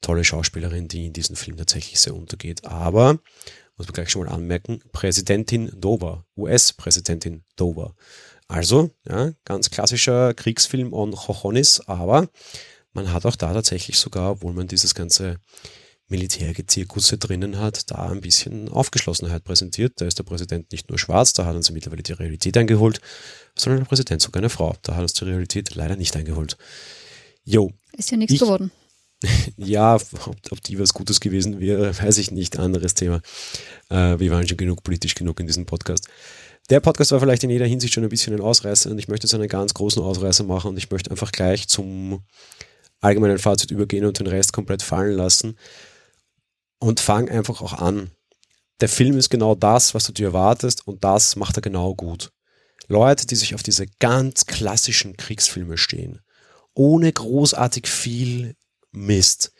Speaker 2: Tolle Schauspielerin, die in diesem Film tatsächlich sehr untergeht. Aber, muss man gleich schon mal anmerken, Präsidentin Dover, US-Präsidentin Dover. Also, ja, ganz klassischer Kriegsfilm on Chochonis, aber man hat auch da tatsächlich sogar, obwohl man dieses ganze Militärgezirkusse drinnen hat, da ein bisschen Aufgeschlossenheit präsentiert. Da ist der Präsident nicht nur schwarz, da hat uns mittlerweile die Realität eingeholt, sondern der Präsident sogar eine Frau. Da hat uns die Realität leider nicht eingeholt. Jo.
Speaker 1: Ist ja nichts geworden.
Speaker 2: ja, ob, ob, die was Gutes gewesen wäre, weiß ich nicht. Anderes Thema. Äh, wir waren schon genug politisch genug in diesem Podcast. Der Podcast war vielleicht in jeder Hinsicht schon ein bisschen ein Ausreißer und ich möchte jetzt einen ganz großen Ausreißer machen und ich möchte einfach gleich zum allgemeinen Fazit übergehen und den Rest komplett fallen lassen und fang einfach auch an. Der Film ist genau das, was du dir erwartest und das macht er genau gut. Leute, die sich auf diese ganz klassischen Kriegsfilme stehen, ohne großartig viel Mist,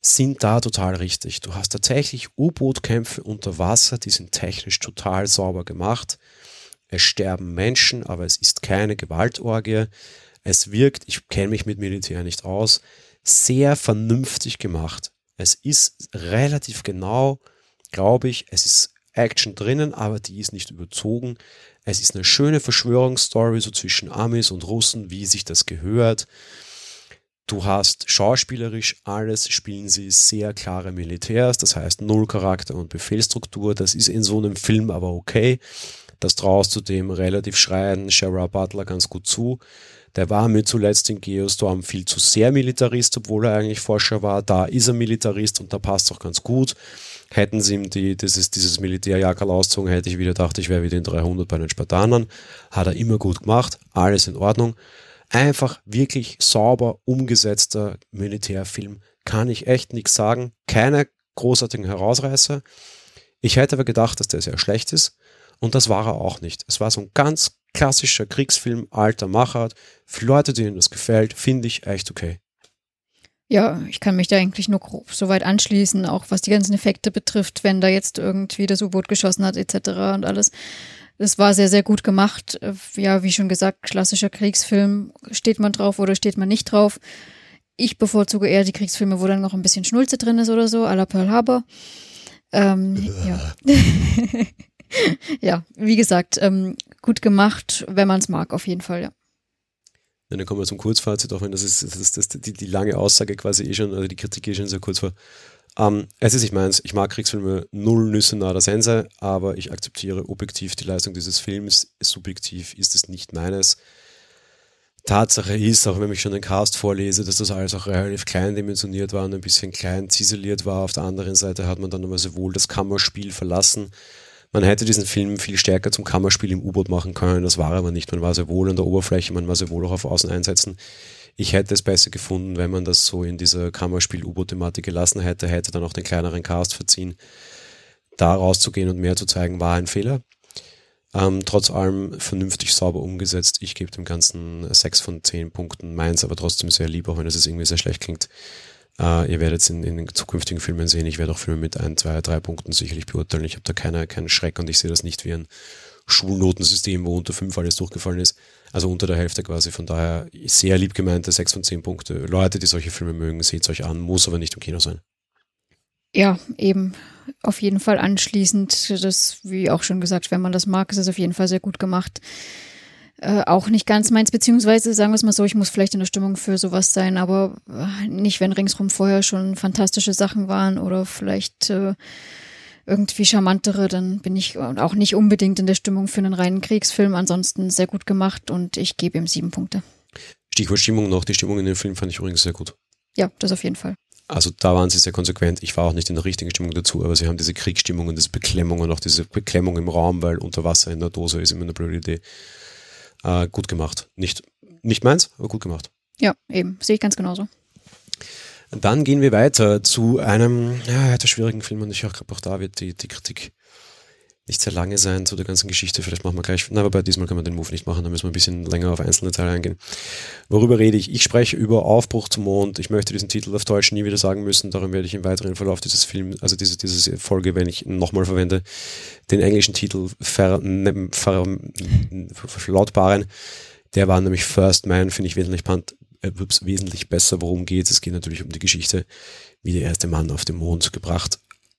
Speaker 2: sind da total richtig. Du hast tatsächlich U-Boot-Kämpfe unter Wasser, die sind technisch total sauber gemacht. Es sterben Menschen, aber es ist keine Gewaltorgie. Es wirkt, ich kenne mich mit Militär nicht aus, sehr vernünftig gemacht. Es ist relativ genau, glaube ich, es ist Action drinnen, aber die ist nicht überzogen. Es ist eine schöne Verschwörungsstory so zwischen Amis und Russen, wie sich das gehört. Du hast schauspielerisch alles, spielen sie sehr klare Militärs, das heißt Null Charakter und Befehlsstruktur. Das ist in so einem Film aber okay. Das traust du dem relativ schreienden Shara Butler ganz gut zu. Der war mir zuletzt in Geostorm viel zu sehr Militarist, obwohl er eigentlich Forscher war. Da ist er Militarist und da passt auch ganz gut. Hätten sie ihm die, dieses, dieses Militärjackerl ausgezogen, hätte ich wieder gedacht, ich wäre wieder in 300 bei den Spartanern. Hat er immer gut gemacht, alles in Ordnung. Einfach wirklich sauber umgesetzter Militärfilm. Kann ich echt nichts sagen. Keine großartigen Herausreißer. Ich hätte aber gedacht, dass der sehr schlecht ist. Und das war er auch nicht. Es war so ein ganz klassischer Kriegsfilm, alter Machart. Für Leute, denen das gefällt, finde ich echt okay.
Speaker 1: Ja, ich kann mich da eigentlich nur grob so weit anschließen, auch was die ganzen Effekte betrifft, wenn da jetzt irgendwie das U-Boot geschossen hat etc. und alles. Es war sehr, sehr gut gemacht. Ja, wie schon gesagt, klassischer Kriegsfilm. Steht man drauf oder steht man nicht drauf? Ich bevorzuge eher die Kriegsfilme, wo dann noch ein bisschen Schnulze drin ist oder so, à la Pearl Harbor. Ähm, ja. ja, wie gesagt, ähm, gut gemacht, wenn man es mag, auf jeden Fall, ja.
Speaker 2: Ja, dann kommen wir zum Kurzfazit, auch wenn das ist, das, das, die, die lange Aussage quasi eh schon, oder die Kritik eh schon sehr kurz war. Ähm, es ist, ich meine, ich mag Kriegsfilme null Nüsse nada Sense, aber ich akzeptiere objektiv die Leistung dieses Films. Subjektiv ist es nicht meines. Tatsache ist, auch wenn ich schon den Cast vorlese, dass das alles auch relativ klein dimensioniert war und ein bisschen klein ziseliert war. Auf der anderen Seite hat man dann aber sehr wohl das Kammerspiel verlassen. Man hätte diesen Film viel stärker zum Kammerspiel im U-Boot machen können, das war aber nicht. Man war sehr wohl an der Oberfläche, man war sehr wohl auch auf Außen einsetzen. Ich hätte es besser gefunden, wenn man das so in dieser Kammerspiel-U-Boot-Thematik gelassen hätte, hätte dann auch den kleineren Cast verziehen. Da rauszugehen und mehr zu zeigen, war ein Fehler. Ähm, trotz allem vernünftig sauber umgesetzt. Ich gebe dem Ganzen sechs von zehn Punkten. Meins aber trotzdem sehr lieb, auch wenn es irgendwie sehr schlecht klingt. Äh, ihr werdet es in, in zukünftigen Filmen sehen. Ich werde auch Filme mit ein, zwei, drei Punkten sicherlich beurteilen. Ich habe da keine, keinen Schreck und ich sehe das nicht wie ein Schulnotensystem, wo unter fünf alles durchgefallen ist. Also unter der Hälfte quasi. Von daher sehr lieb gemeinte 6 von 10 Punkte. Leute, die solche Filme mögen, seht es euch an, muss aber nicht im Kino sein.
Speaker 1: Ja, eben auf jeden Fall anschließend. Das, wie auch schon gesagt, wenn man das mag, ist es auf jeden Fall sehr gut gemacht. Äh, auch nicht ganz meins, beziehungsweise sagen wir es mal so, ich muss vielleicht in der Stimmung für sowas sein, aber äh, nicht, wenn ringsrum vorher schon fantastische Sachen waren oder vielleicht äh, irgendwie charmantere, dann bin ich auch nicht unbedingt in der Stimmung für einen reinen Kriegsfilm. Ansonsten sehr gut gemacht und ich gebe ihm sieben Punkte.
Speaker 2: Stichwort Stimmung noch. Die Stimmung in dem Film fand ich übrigens sehr gut.
Speaker 1: Ja, das auf jeden Fall.
Speaker 2: Also da waren sie sehr konsequent. Ich war auch nicht in der richtigen Stimmung dazu, aber sie haben diese Kriegsstimmung und diese Beklemmung und auch diese Beklemmung im Raum, weil unter Wasser in der Dose ist immer eine blöde Idee. Äh, gut gemacht. Nicht, nicht meins, aber gut gemacht.
Speaker 1: Ja, eben. Sehe ich ganz genauso.
Speaker 2: Dann gehen wir weiter zu einem ja, etwas schwierigen Film und ich glaube auch da wird die, die Kritik nicht sehr lange sein zu der ganzen Geschichte. Vielleicht machen wir gleich, na, aber diesmal können wir den Move nicht machen, da müssen wir ein bisschen länger auf einzelne Teile eingehen. Worüber rede ich? Ich spreche über Aufbruch zum Mond. Ich möchte diesen Titel auf Deutsch nie wieder sagen müssen, darum werde ich im weiteren Verlauf dieses Films, also diese, diese Folge, wenn ich nochmal verwende, den englischen Titel ver, ne, ver, verlautbaren. Der war nämlich First Man, finde ich wesentlich wesentlich besser, worum geht es. geht natürlich um die Geschichte, wie der erste Mann auf den Mond gebracht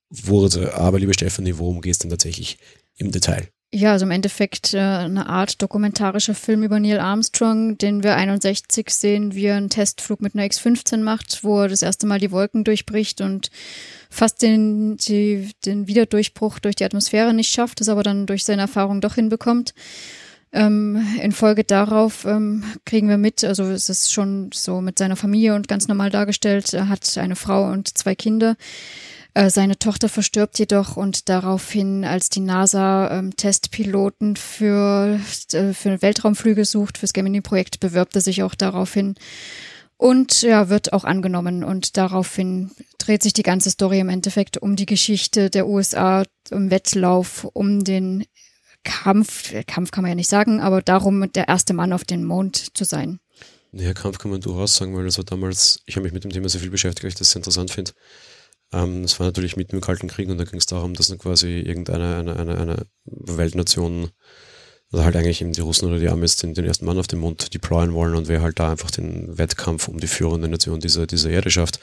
Speaker 2: wurde. Aber liebe Stefanie, worum geht es denn tatsächlich im Detail?
Speaker 1: Ja, also im Endeffekt äh, eine Art dokumentarischer Film über Neil Armstrong, den wir 61 sehen, wie er einen Testflug mit einer X-15 macht, wo er das erste Mal die Wolken durchbricht und fast den, die, den Wiederdurchbruch durch die Atmosphäre nicht schafft, es aber dann durch seine Erfahrung doch hinbekommt. Ähm, in Folge darauf ähm, kriegen wir mit, also es ist schon so mit seiner Familie und ganz normal dargestellt, er hat eine Frau und zwei Kinder. Äh, seine Tochter verstirbt jedoch und daraufhin, als die NASA ähm, Testpiloten für, äh, für Weltraumflüge sucht, fürs Gemini-Projekt, bewirbt er sich auch daraufhin und ja, wird auch angenommen. Und daraufhin dreht sich die ganze Story im Endeffekt um die Geschichte der USA im Wettlauf, um den Kampf, Kampf kann man ja nicht sagen, aber darum, der erste Mann auf den Mond zu sein.
Speaker 2: Ja, Kampf kann man durchaus sagen, weil das war damals, ich habe mich mit dem Thema sehr viel beschäftigt, weil ich das sehr interessant finde. Ähm, das war natürlich mitten im Kalten Krieg und da ging es darum, dass quasi irgendeine eine, eine, eine Weltnation, oder halt eigentlich eben die Russen oder die Amis den, den ersten Mann auf dem Mond deployen wollen und wer halt da einfach den Wettkampf um die führende Nation dieser, dieser Erde schafft.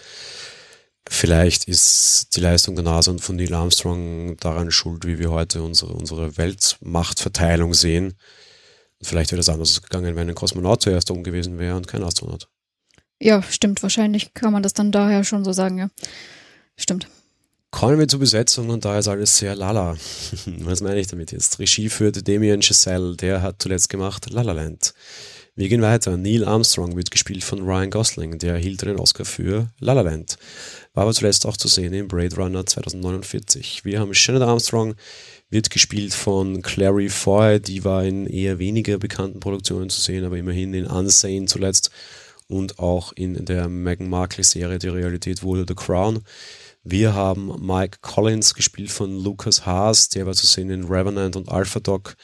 Speaker 2: Vielleicht ist die Leistung der NASA und von Neil Armstrong daran schuld, wie wir heute unsere, unsere Weltmachtverteilung sehen. Vielleicht wäre das anders gegangen, wenn ein Kosmonaut zuerst oben gewesen wäre und kein Astronaut.
Speaker 1: Ja, stimmt. Wahrscheinlich kann man das dann daher schon so sagen, ja. Stimmt.
Speaker 2: Kommen wir zur Besetzung und da ist alles sehr lala. Was meine ich damit jetzt? Regie führte Damien Chazelle, der hat zuletzt gemacht La La Land. Wir gehen weiter. Neil Armstrong wird gespielt von Ryan Gosling, der erhielt den Oscar für La La Land. War aber zuletzt auch zu sehen in Blade Runner 2049. Wir haben Shannon Armstrong, wird gespielt von Clary Foy, die war in eher weniger bekannten Produktionen zu sehen, aber immerhin in Unsane zuletzt und auch in der Meghan Markle-Serie Die Realität wurde The Crown. Wir haben Mike Collins gespielt von Lucas Haas, der war zu sehen in Revenant und Alpha Dog.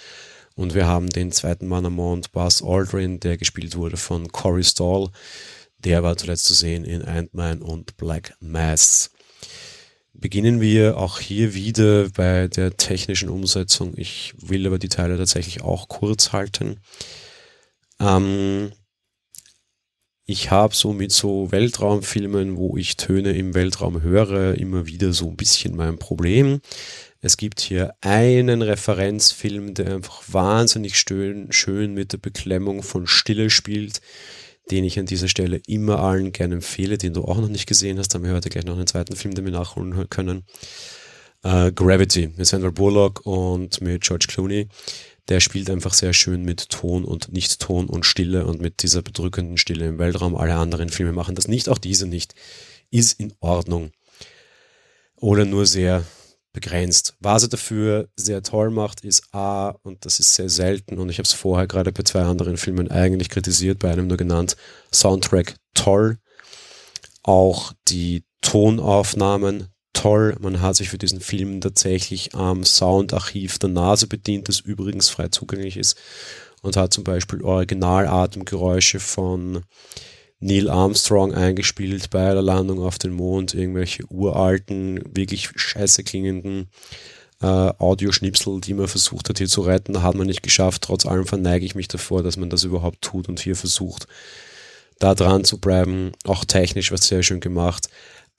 Speaker 2: Und wir haben den zweiten Mann am Mond, Buzz Aldrin, der gespielt wurde von Corey Stahl. Der war zuletzt zu sehen in Ant-Man und Black Mass. Beginnen wir auch hier wieder bei der technischen Umsetzung. Ich will aber die Teile tatsächlich auch kurz halten. Ähm, ich habe so mit so Weltraumfilmen, wo ich Töne im Weltraum höre, immer wieder so ein bisschen mein Problem. Es gibt hier einen Referenzfilm, der einfach wahnsinnig schön, schön mit der Beklemmung von Stille spielt, den ich an dieser Stelle immer allen gerne empfehle, den du auch noch nicht gesehen hast. Haben wir heute gleich noch einen zweiten Film damit nachholen können. Uh, Gravity mit Sandra Bullock und mit George Clooney der spielt einfach sehr schön mit Ton und Nicht-Ton und Stille und mit dieser bedrückenden Stille im Weltraum. Alle anderen Filme machen das nicht, auch diese nicht. Ist in Ordnung. Oder nur sehr begrenzt. Was er dafür sehr toll macht, ist A, und das ist sehr selten, und ich habe es vorher gerade bei zwei anderen Filmen eigentlich kritisiert, bei einem nur genannt, Soundtrack toll. Auch die Tonaufnahmen toll. Man hat sich für diesen Film tatsächlich am Soundarchiv der Nase bedient, das übrigens frei zugänglich ist und hat zum Beispiel Originalatemgeräusche von Neil Armstrong eingespielt bei der Landung auf den Mond, irgendwelche uralten, wirklich scheiße klingenden äh, Audioschnipsel, die man versucht hat hier zu retten, hat man nicht geschafft. Trotz allem verneige ich mich davor, dass man das überhaupt tut und hier versucht, da dran zu bleiben. Auch technisch was sehr schön gemacht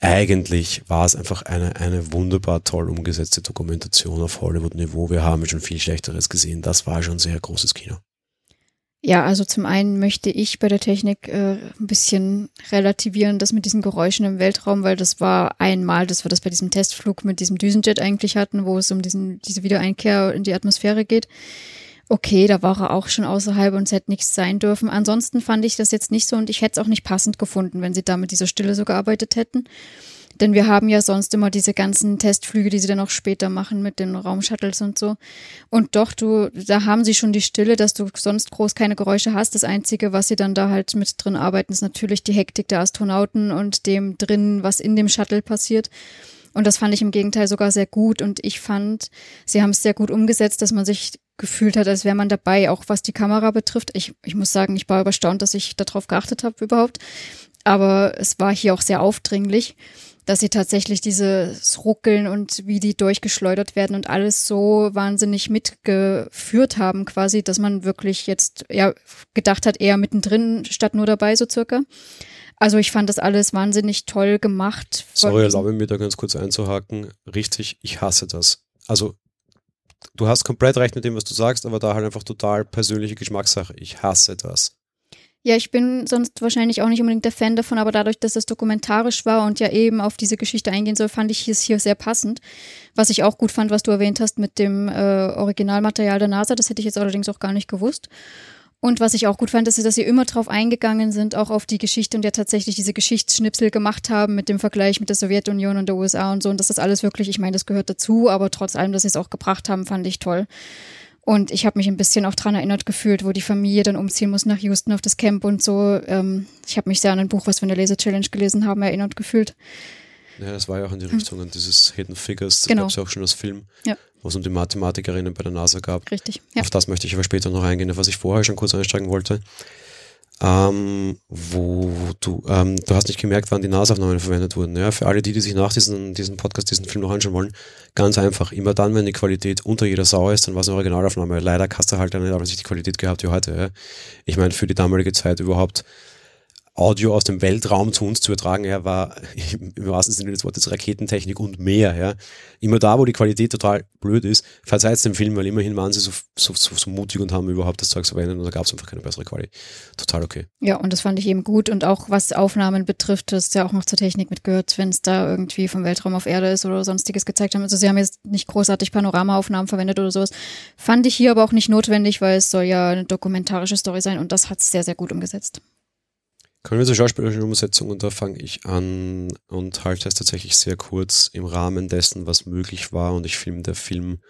Speaker 2: eigentlich war es einfach eine, eine wunderbar toll umgesetzte Dokumentation auf Hollywood-Niveau. Wir haben schon viel Schlechteres gesehen. Das war schon sehr großes Kino.
Speaker 1: Ja, also zum einen möchte ich bei der Technik äh, ein bisschen relativieren, das mit diesen Geräuschen im Weltraum, weil das war einmal, dass wir das bei diesem Testflug mit diesem Düsenjet eigentlich hatten, wo es um diesen, diese Wiedereinkehr in die Atmosphäre geht okay, da war er auch schon außerhalb und es hätte nichts sein dürfen. Ansonsten fand ich das jetzt nicht so und ich hätte es auch nicht passend gefunden, wenn sie da mit dieser Stille so gearbeitet hätten. Denn wir haben ja sonst immer diese ganzen Testflüge, die sie dann auch später machen mit den Raumshuttles und so. Und doch, du, da haben sie schon die Stille, dass du sonst groß keine Geräusche hast. Das Einzige, was sie dann da halt mit drin arbeiten, ist natürlich die Hektik der Astronauten und dem drin, was in dem Shuttle passiert. Und das fand ich im Gegenteil sogar sehr gut. Und ich fand, sie haben es sehr gut umgesetzt, dass man sich gefühlt hat, als wäre man dabei, auch was die Kamera betrifft. Ich, ich muss sagen, ich war überstaunt, dass ich darauf geachtet habe überhaupt. Aber es war hier auch sehr aufdringlich, dass sie tatsächlich dieses Ruckeln und wie die durchgeschleudert werden und alles so wahnsinnig mitgeführt haben, quasi, dass man wirklich jetzt ja gedacht hat, eher mittendrin statt nur dabei, so circa. Also ich fand das alles wahnsinnig toll gemacht.
Speaker 2: Sorry, erlaube mir da ganz kurz einzuhaken. Richtig, ich hasse das. Also du hast komplett recht mit dem, was du sagst, aber da halt einfach total persönliche Geschmackssache. Ich hasse das.
Speaker 1: Ja, ich bin sonst wahrscheinlich auch nicht unbedingt der Fan davon, aber dadurch, dass es dokumentarisch war und ja eben auf diese Geschichte eingehen soll, fand ich es hier sehr passend. Was ich auch gut fand, was du erwähnt hast mit dem äh, Originalmaterial der NASA, das hätte ich jetzt allerdings auch gar nicht gewusst. Und was ich auch gut fand, ist, dass sie immer drauf eingegangen sind, auch auf die Geschichte und ja tatsächlich diese Geschichtsschnipsel gemacht haben mit dem Vergleich mit der Sowjetunion und der USA und so. Und dass das alles wirklich, ich meine, das gehört dazu, aber trotz allem, dass sie es auch gebracht haben, fand ich toll. Und ich habe mich ein bisschen auch dran erinnert gefühlt, wo die Familie dann umziehen muss nach Houston auf das Camp und so. Ähm, ich habe mich sehr an ein Buch, was wir in der Laser-Challenge gelesen haben, erinnert gefühlt.
Speaker 2: Ja, das war ja auch in die hm. Richtung, an dieses Hidden Figures, das
Speaker 1: genau.
Speaker 2: gab es ja auch schon als Film,
Speaker 1: ja.
Speaker 2: wo es um die Mathematikerinnen bei der NASA gab.
Speaker 1: Richtig.
Speaker 2: Ja. Auf das möchte ich aber später noch eingehen, auf was ich vorher schon kurz einsteigen wollte ähm, wo du, ähm, du hast nicht gemerkt, wann die Nasaufnahmen verwendet wurden. Ja, für alle die, die sich nach diesem, diesem Podcast, diesen Film noch anschauen wollen, ganz einfach. Immer dann, wenn die Qualität unter jeder Sau ist, dann war es eine Originalaufnahme. Leider hast du halt eine nicht die Qualität gehabt wie heute. Ja. Ich meine, für die damalige Zeit überhaupt Audio aus dem Weltraum zu uns zu übertragen, er war im wahrsten Sinne des Wortes Raketentechnik und mehr. Ja. Immer da, wo die Qualität total blöd ist, verzeiht dem Film, weil immerhin waren sie so, so, so, so mutig und haben überhaupt das Zeug verwendet und da gab es einfach keine bessere Qualität. Total okay.
Speaker 1: Ja, und das fand ich eben gut und auch was Aufnahmen betrifft, das ist ja auch noch zur Technik mitgehört, wenn es da irgendwie vom Weltraum auf Erde ist oder sonstiges gezeigt haben. Also sie haben jetzt nicht großartig Panoramaaufnahmen verwendet oder sowas. Fand ich hier aber auch nicht notwendig, weil es soll ja eine dokumentarische Story sein und das hat es sehr, sehr gut umgesetzt.
Speaker 2: Kommen wir zur schauspielerischen Umsetzung und da fange ich an und halte es tatsächlich sehr kurz im Rahmen dessen, was möglich war und ich finde, der Film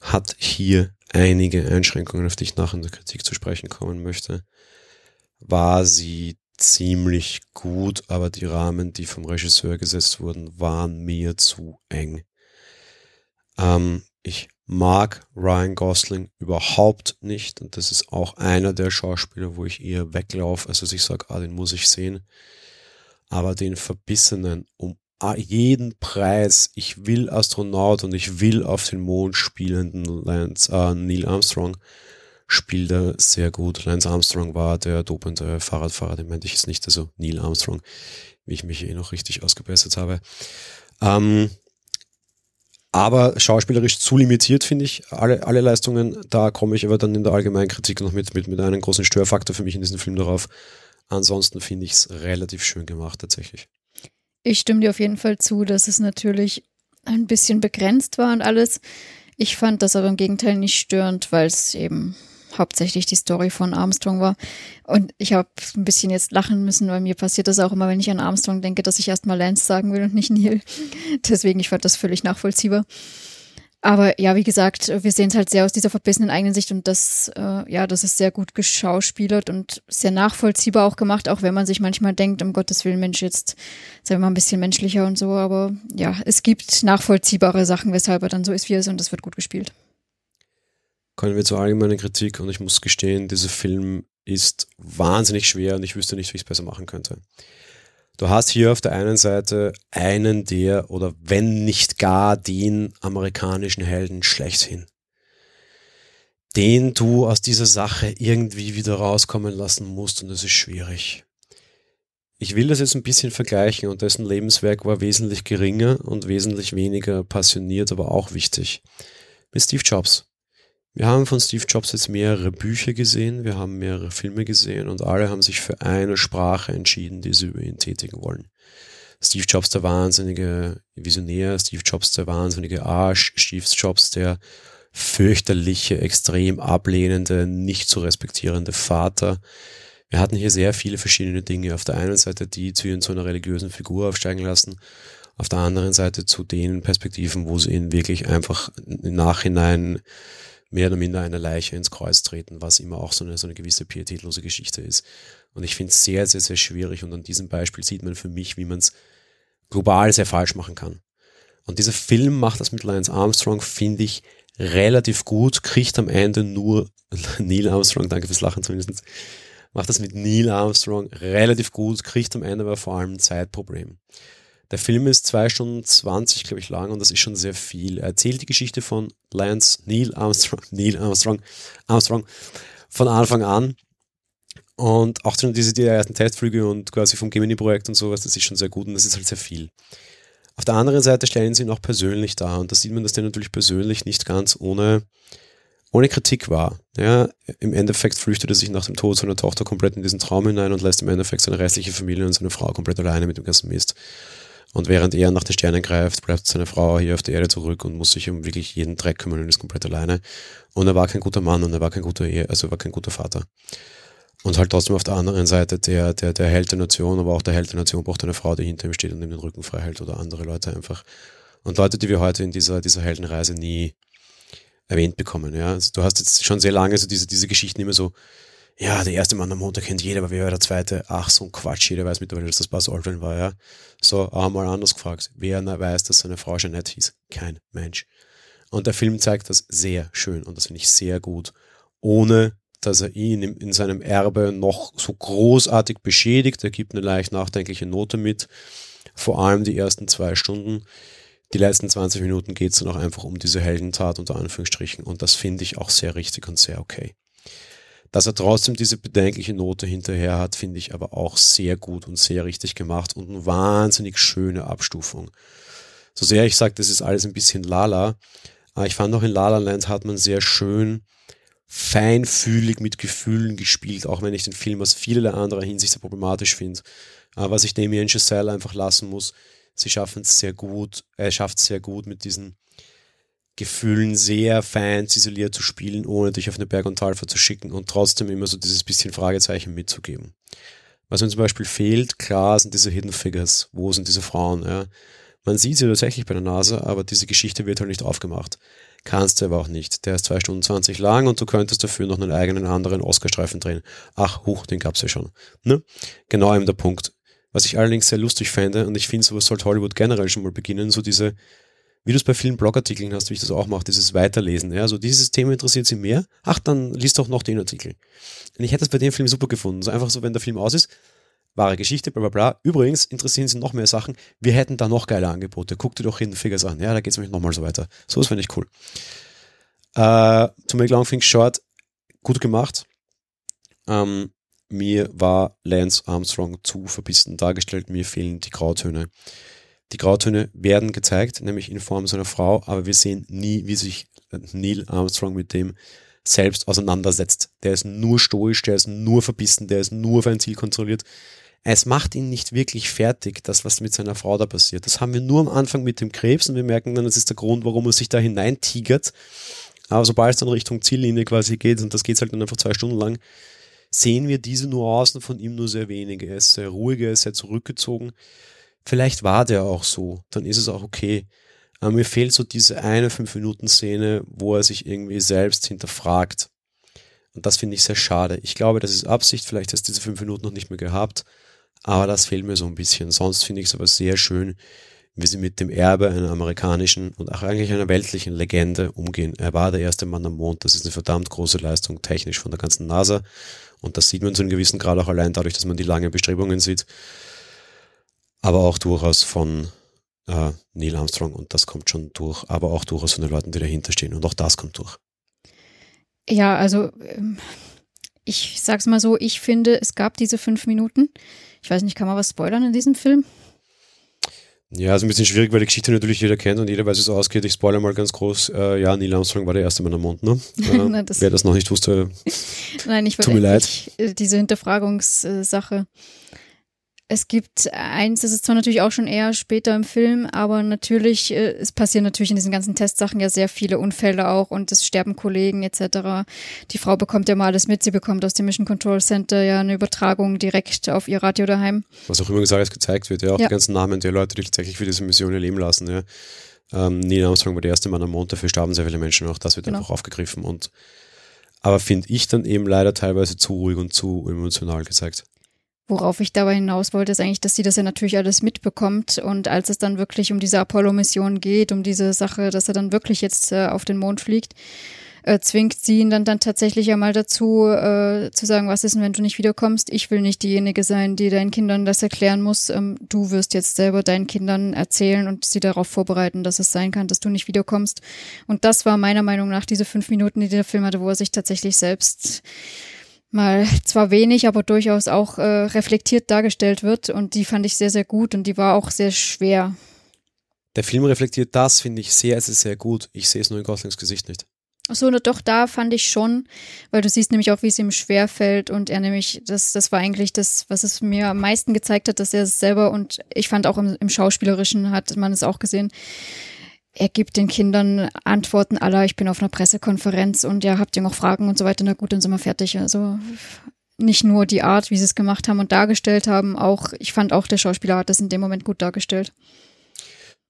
Speaker 2: hat hier einige Einschränkungen, auf die ich nachher in der Kritik zu sprechen kommen möchte. War sie ziemlich gut, aber die Rahmen, die vom Regisseur gesetzt wurden, waren mir zu eng. Ähm, ich mag Ryan Gosling überhaupt nicht. Und das ist auch einer der Schauspieler, wo ich eher weglaufe. Also ich sage, ah, den muss ich sehen. Aber den Verbissenen um jeden Preis, ich will Astronaut und ich will auf den Mond spielenden Lance, äh, Neil Armstrong, spielt er sehr gut. Lance Armstrong war der dopende Fahrradfahrer, den meinte ich jetzt nicht, also Neil Armstrong, wie ich mich eh noch richtig ausgebessert habe. Ähm, aber schauspielerisch zu limitiert, finde ich, alle, alle Leistungen. Da komme ich aber dann in der allgemeinen Kritik noch mit, mit, mit einem großen Störfaktor für mich in diesem Film darauf. Ansonsten finde ich es relativ schön gemacht, tatsächlich.
Speaker 1: Ich stimme dir auf jeden Fall zu, dass es natürlich ein bisschen begrenzt war und alles. Ich fand das aber im Gegenteil nicht störend, weil es eben hauptsächlich die Story von Armstrong war. Und ich habe ein bisschen jetzt lachen müssen, weil mir passiert das auch immer, wenn ich an Armstrong denke, dass ich erstmal Lance sagen will und nicht Neil. Deswegen, ich fand das völlig nachvollziehbar. Aber ja, wie gesagt, wir sehen es halt sehr aus dieser verbissenen eigenen Sicht und das, äh, ja, das ist sehr gut geschauspielert und sehr nachvollziehbar auch gemacht, auch wenn man sich manchmal denkt, um Gottes Willen, Mensch, jetzt sei mal ein bisschen menschlicher und so. Aber ja, es gibt nachvollziehbare Sachen, weshalb er dann so ist, wie er ist und das wird gut gespielt.
Speaker 2: Kommen wir zur allgemeinen Kritik und ich muss gestehen, dieser Film ist wahnsinnig schwer und ich wüsste nicht, wie ich es besser machen könnte. Du hast hier auf der einen Seite einen der oder wenn nicht gar den amerikanischen Helden schlechthin, den du aus dieser Sache irgendwie wieder rauskommen lassen musst und das ist schwierig. Ich will das jetzt ein bisschen vergleichen und dessen Lebenswerk war wesentlich geringer und wesentlich weniger passioniert, aber auch wichtig. Mit Steve Jobs. Wir haben von Steve Jobs jetzt mehrere Bücher gesehen, wir haben mehrere Filme gesehen und alle haben sich für eine Sprache entschieden, die sie über ihn tätigen wollen. Steve Jobs der wahnsinnige Visionär, Steve Jobs der wahnsinnige Arsch, Steve Jobs der fürchterliche, extrem ablehnende, nicht zu respektierende Vater. Wir hatten hier sehr viele verschiedene Dinge. Auf der einen Seite die zu ihn zu einer religiösen Figur aufsteigen lassen, auf der anderen Seite zu den Perspektiven, wo sie ihn wirklich einfach im Nachhinein mehr oder minder eine Leiche ins Kreuz treten, was immer auch so eine, so eine gewisse pietätlose Geschichte ist. Und ich finde es sehr, sehr, sehr schwierig. Und an diesem Beispiel sieht man für mich, wie man es global sehr falsch machen kann. Und dieser Film macht das mit Lance Armstrong, finde ich, relativ gut, kriegt am Ende nur Neil Armstrong, danke fürs Lachen zumindest, macht das mit Neil Armstrong relativ gut, kriegt am Ende aber vor allem ein Zeitproblem. Der Film ist zwei Stunden 20, glaube ich, lang und das ist schon sehr viel. Er erzählt die Geschichte von Lance Neil Armstrong, Neil Armstrong, Armstrong von Anfang an. Und auch diese die ersten Testflüge und quasi vom Gemini-Projekt und sowas, das ist schon sehr gut und das ist halt sehr viel. Auf der anderen Seite stellen sie ihn auch persönlich dar und da sieht man, dass der natürlich persönlich nicht ganz ohne, ohne Kritik war. Ja, Im Endeffekt flüchtet er sich nach dem Tod seiner Tochter komplett in diesen Traum hinein und lässt im Endeffekt seine restliche Familie und seine Frau komplett alleine mit dem ganzen Mist. Und während er nach den Sternen greift, bleibt seine Frau hier auf der Erde zurück und muss sich um wirklich jeden Dreck kümmern und ist komplett alleine. Und er war kein guter Mann und er war kein guter Ehe, also war kein guter Vater. Und halt trotzdem auf der anderen Seite der, der, der Held der Nation, aber auch der Held der Nation braucht eine Frau, die hinter ihm steht und ihm den Rücken frei hält oder andere Leute einfach. Und Leute, die wir heute in dieser, dieser Heldenreise nie erwähnt bekommen, ja. Also du hast jetzt schon sehr lange so diese, diese Geschichten immer so, ja, der erste Mann am Montag kennt jeder, aber wer war der zweite? Ach, so ein Quatsch, jeder weiß mittlerweile, dass das Buzz Aldrin war, ja. So, auch mal anders gefragt. Wer weiß, dass seine Frau Jeanette hieß? Kein Mensch. Und der Film zeigt das sehr schön und das finde ich sehr gut, ohne dass er ihn in, seinem Erbe noch so großartig beschädigt. Er gibt eine leicht nachdenkliche Note mit, vor allem die ersten zwei Stunden. Die letzten 20 Minuten geht es dann auch einfach um diese Heldentat unter Anführungsstrichen und das finde ich auch sehr richtig und sehr okay. Dass er trotzdem diese bedenkliche Note hinterher hat, finde ich aber auch sehr gut und sehr richtig gemacht und eine wahnsinnig schöne Abstufung. So sehr ich sage, das ist alles ein bisschen lala, aber ich fand auch in Lala Land hat man sehr schön feinfühlig mit Gefühlen gespielt, auch wenn ich den Film aus vielerlei anderer Hinsicht sehr problematisch finde. Aber was ich Damien Chazelle einfach lassen muss, sie schaffen es sehr gut, er schafft es sehr gut mit diesen Gefühlen sehr fein ziseliert zu spielen, ohne dich auf eine Berg- und Talfahrt zu schicken und trotzdem immer so dieses bisschen Fragezeichen mitzugeben. Was mir zum Beispiel fehlt, klar, sind diese Hidden Figures. Wo sind diese Frauen? Ja? Man sieht sie tatsächlich bei der Nase, aber diese Geschichte wird halt nicht aufgemacht. Kannst du aber auch nicht. Der ist zwei Stunden zwanzig lang und du könntest dafür noch einen eigenen anderen Oscar-Streifen drehen. Ach, huch, den gab's ja schon. Ne? Genau eben der Punkt. Was ich allerdings sehr lustig fände, und ich finde, sowas sollte Hollywood generell schon mal beginnen, so diese wie du es bei vielen Blogartikeln hast, wie ich das auch mache, dieses Weiterlesen. Ja, so dieses Thema interessiert sie mehr. Ach, dann liest doch noch den Artikel. Und ich hätte es bei dem Film super gefunden. So einfach so, wenn der Film aus ist, wahre Geschichte, bla bla bla. Übrigens interessieren sie noch mehr Sachen. Wir hätten da noch geile Angebote. Guck dir doch Hidden Figures an. Ja, da geht es nämlich nochmal so weiter. So ist finde ich cool. Äh, to make long things short, gut gemacht. Ähm, mir war Lance Armstrong zu verbissen dargestellt. Mir fehlen die Grautöne. Die Grautöne werden gezeigt, nämlich in Form seiner Frau, aber wir sehen nie, wie sich Neil Armstrong mit dem selbst auseinandersetzt. Der ist nur stoisch, der ist nur verbissen, der ist nur auf ein Ziel kontrolliert. Es macht ihn nicht wirklich fertig, das, was mit seiner Frau da passiert. Das haben wir nur am Anfang mit dem Krebs und wir merken dann, das ist der Grund, warum er sich da hineintigert. Aber sobald es dann Richtung Ziellinie quasi geht, und das geht halt dann einfach zwei Stunden lang, sehen wir diese Nuancen von ihm nur sehr wenige. Er ist sehr ruhig, er ist sehr zurückgezogen. Vielleicht war der auch so, dann ist es auch okay. Aber mir fehlt so diese eine fünf Minuten Szene, wo er sich irgendwie selbst hinterfragt. Und das finde ich sehr schade. Ich glaube, das ist Absicht. Vielleicht hast du diese fünf Minuten noch nicht mehr gehabt. Aber das fehlt mir so ein bisschen. Sonst finde ich es aber sehr schön, wie sie mit dem Erbe einer amerikanischen und auch eigentlich einer weltlichen Legende umgehen. Er war der erste Mann am Mond. Das ist eine verdammt große Leistung technisch von der ganzen NASA. Und das sieht man zu einem gewissen Grad auch allein dadurch, dass man die langen Bestrebungen sieht aber auch durchaus von äh, Neil Armstrong und das kommt schon durch, aber auch durchaus von den Leuten, die dahinter stehen und auch das kommt durch.
Speaker 1: Ja, also ähm, ich sag's mal so, ich finde, es gab diese fünf Minuten. Ich weiß nicht, kann man was spoilern in diesem Film?
Speaker 2: Ja, also ein bisschen schwierig, weil die Geschichte natürlich jeder kennt und jeder weiß, wie es ausgeht. Ich spoilere mal ganz groß. Äh, ja, Neil Armstrong war der erste Mann am Mond, ne? Äh, Nein, das Wer das noch nicht wusste,
Speaker 1: Nein, ich tut mir leid. Äh, diese Hinterfragungssache. Es gibt eins, das ist zwar natürlich auch schon eher später im Film, aber natürlich, äh, es passieren natürlich in diesen ganzen Testsachen ja sehr viele Unfälle auch und es sterben Kollegen etc. Die Frau bekommt ja mal alles mit, sie bekommt aus dem Mission Control Center ja eine Übertragung direkt auf ihr Radio daheim.
Speaker 2: Was auch immer gesagt gezeigt wird, ja, auch ja. die ganzen Namen der Leute, die tatsächlich für diese Mission ihr Leben lassen, ja. Ähm, Neil Armstrong war der erste Mann am Mond, dafür starben sehr viele Menschen, auch das wird genau. einfach aufgegriffen und aber finde ich dann eben leider teilweise zu ruhig und zu emotional gezeigt.
Speaker 1: Worauf ich dabei hinaus wollte, ist eigentlich, dass sie das ja natürlich alles mitbekommt. Und als es dann wirklich um diese Apollo-Mission geht, um diese Sache, dass er dann wirklich jetzt äh, auf den Mond fliegt, äh, zwingt sie ihn dann, dann tatsächlich ja mal dazu, äh, zu sagen, was ist denn, wenn du nicht wiederkommst? Ich will nicht diejenige sein, die deinen Kindern das erklären muss. Ähm, du wirst jetzt selber deinen Kindern erzählen und sie darauf vorbereiten, dass es sein kann, dass du nicht wiederkommst. Und das war meiner Meinung nach diese fünf Minuten, die der Film hatte, wo er sich tatsächlich selbst mal zwar wenig, aber durchaus auch äh, reflektiert dargestellt wird. Und die fand ich sehr, sehr gut und die war auch sehr schwer.
Speaker 2: Der Film reflektiert das, finde ich, sehr, sehr, sehr gut. Ich sehe es nur in Goslings Gesicht nicht.
Speaker 1: Achso, doch da fand ich schon, weil du siehst nämlich auch, wie es ihm schwerfällt und er nämlich, das, das war eigentlich das, was es mir am meisten gezeigt hat, dass er es selber und ich fand auch im, im Schauspielerischen hat man es auch gesehen, er gibt den Kindern Antworten aller, ich bin auf einer Pressekonferenz und ja, habt ihr noch Fragen und so weiter, na gut, dann sind wir fertig. Also nicht nur die Art, wie sie es gemacht haben und dargestellt haben, auch, ich fand auch der Schauspieler hat das in dem Moment gut dargestellt.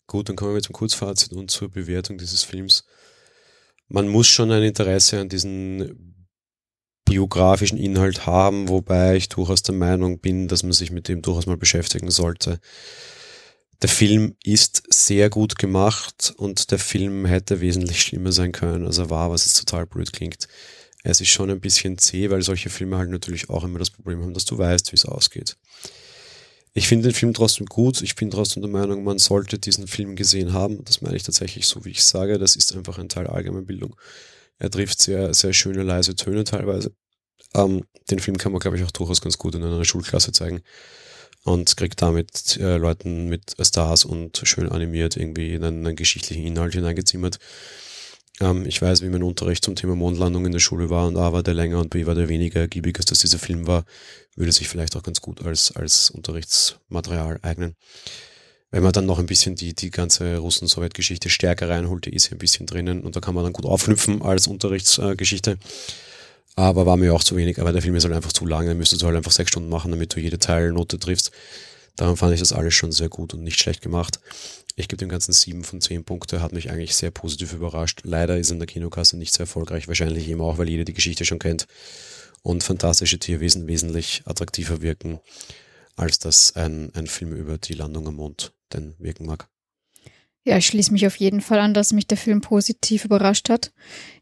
Speaker 2: Gut, dann kommen wir zum Kurzfazit und zur Bewertung dieses Films. Man muss schon ein Interesse an diesen biografischen Inhalt haben, wobei ich durchaus der Meinung bin, dass man sich mit dem durchaus mal beschäftigen sollte. Der Film ist sehr gut gemacht und der Film hätte wesentlich schlimmer sein können, als er war, was jetzt total blöd klingt. Es ist schon ein bisschen zäh, weil solche Filme halt natürlich auch immer das Problem haben, dass du weißt, wie es ausgeht. Ich finde den Film trotzdem gut. Ich bin trotzdem der Meinung, man sollte diesen Film gesehen haben. Das meine ich tatsächlich so, wie ich sage. Das ist einfach ein Teil Allgemeinbildung. Er trifft sehr, sehr schöne, leise Töne teilweise. Ähm, den Film kann man, glaube ich, auch durchaus ganz gut in einer Schulklasse zeigen und kriegt damit äh, Leuten mit Stars und schön animiert irgendwie in einen, einen geschichtlichen Inhalt hineingezimmert. Ähm, ich weiß, wie mein Unterricht zum Thema Mondlandung in der Schule war und A war der länger und B war der weniger ergiebig, als dass dieser Film war, würde sich vielleicht auch ganz gut als, als Unterrichtsmaterial eignen. Wenn man dann noch ein bisschen die, die ganze Russen-Sowjet-Geschichte stärker reinholt, die ist ja ein bisschen drinnen und da kann man dann gut aufknüpfen als Unterrichtsgeschichte. Äh, aber war mir auch zu wenig, aber der Film ist halt einfach zu lang, dann müsstest du halt einfach sechs Stunden machen, damit du jede Teilnote triffst. Darum fand ich das alles schon sehr gut und nicht schlecht gemacht. Ich gebe dem Ganzen sieben von zehn Punkte, hat mich eigentlich sehr positiv überrascht. Leider ist in der Kinokasse nicht sehr erfolgreich, wahrscheinlich eben auch, weil jeder die Geschichte schon kennt und fantastische Tierwesen wesentlich attraktiver wirken, als das ein, ein Film über die Landung am Mond denn wirken mag.
Speaker 1: Ja, ich schließe mich auf jeden Fall an, dass mich der Film positiv überrascht hat.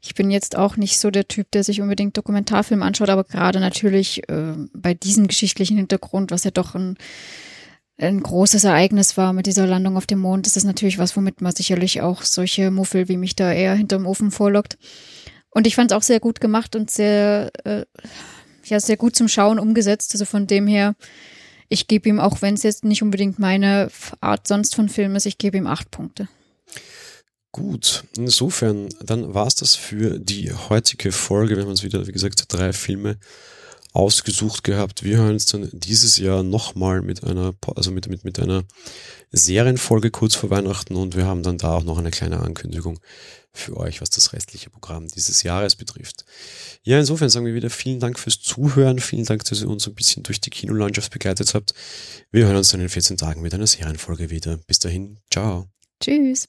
Speaker 1: Ich bin jetzt auch nicht so der Typ, der sich unbedingt Dokumentarfilme anschaut, aber gerade natürlich äh, bei diesem geschichtlichen Hintergrund, was ja doch ein, ein großes Ereignis war mit dieser Landung auf dem Mond, ist das natürlich was, womit man sicherlich auch solche Muffel wie mich da eher hinterm Ofen vorlockt. Und ich fand es auch sehr gut gemacht und sehr, äh, ja, sehr gut zum Schauen umgesetzt. Also von dem her, ich gebe ihm, auch wenn es jetzt nicht unbedingt meine Art sonst von Film ist, ich gebe ihm acht Punkte.
Speaker 2: Gut, insofern, dann war es das für die heutige Folge. Wir haben uns wieder, wie gesagt, drei Filme ausgesucht gehabt. Wir hören uns dann dieses Jahr nochmal mit einer, also mit, mit, mit einer Serienfolge kurz vor Weihnachten und wir haben dann da auch noch eine kleine Ankündigung für euch, was das restliche Programm dieses Jahres betrifft. Ja, insofern sagen wir wieder vielen Dank fürs Zuhören, vielen Dank, dass ihr uns ein bisschen durch die Kinolandschaft begleitet habt. Wir hören uns dann in 14 Tagen mit einer Serienfolge wieder. Bis dahin, ciao.
Speaker 1: Tschüss.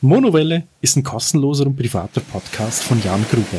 Speaker 3: Monowelle ist ein kostenloser und privater Podcast von Jan Gruber.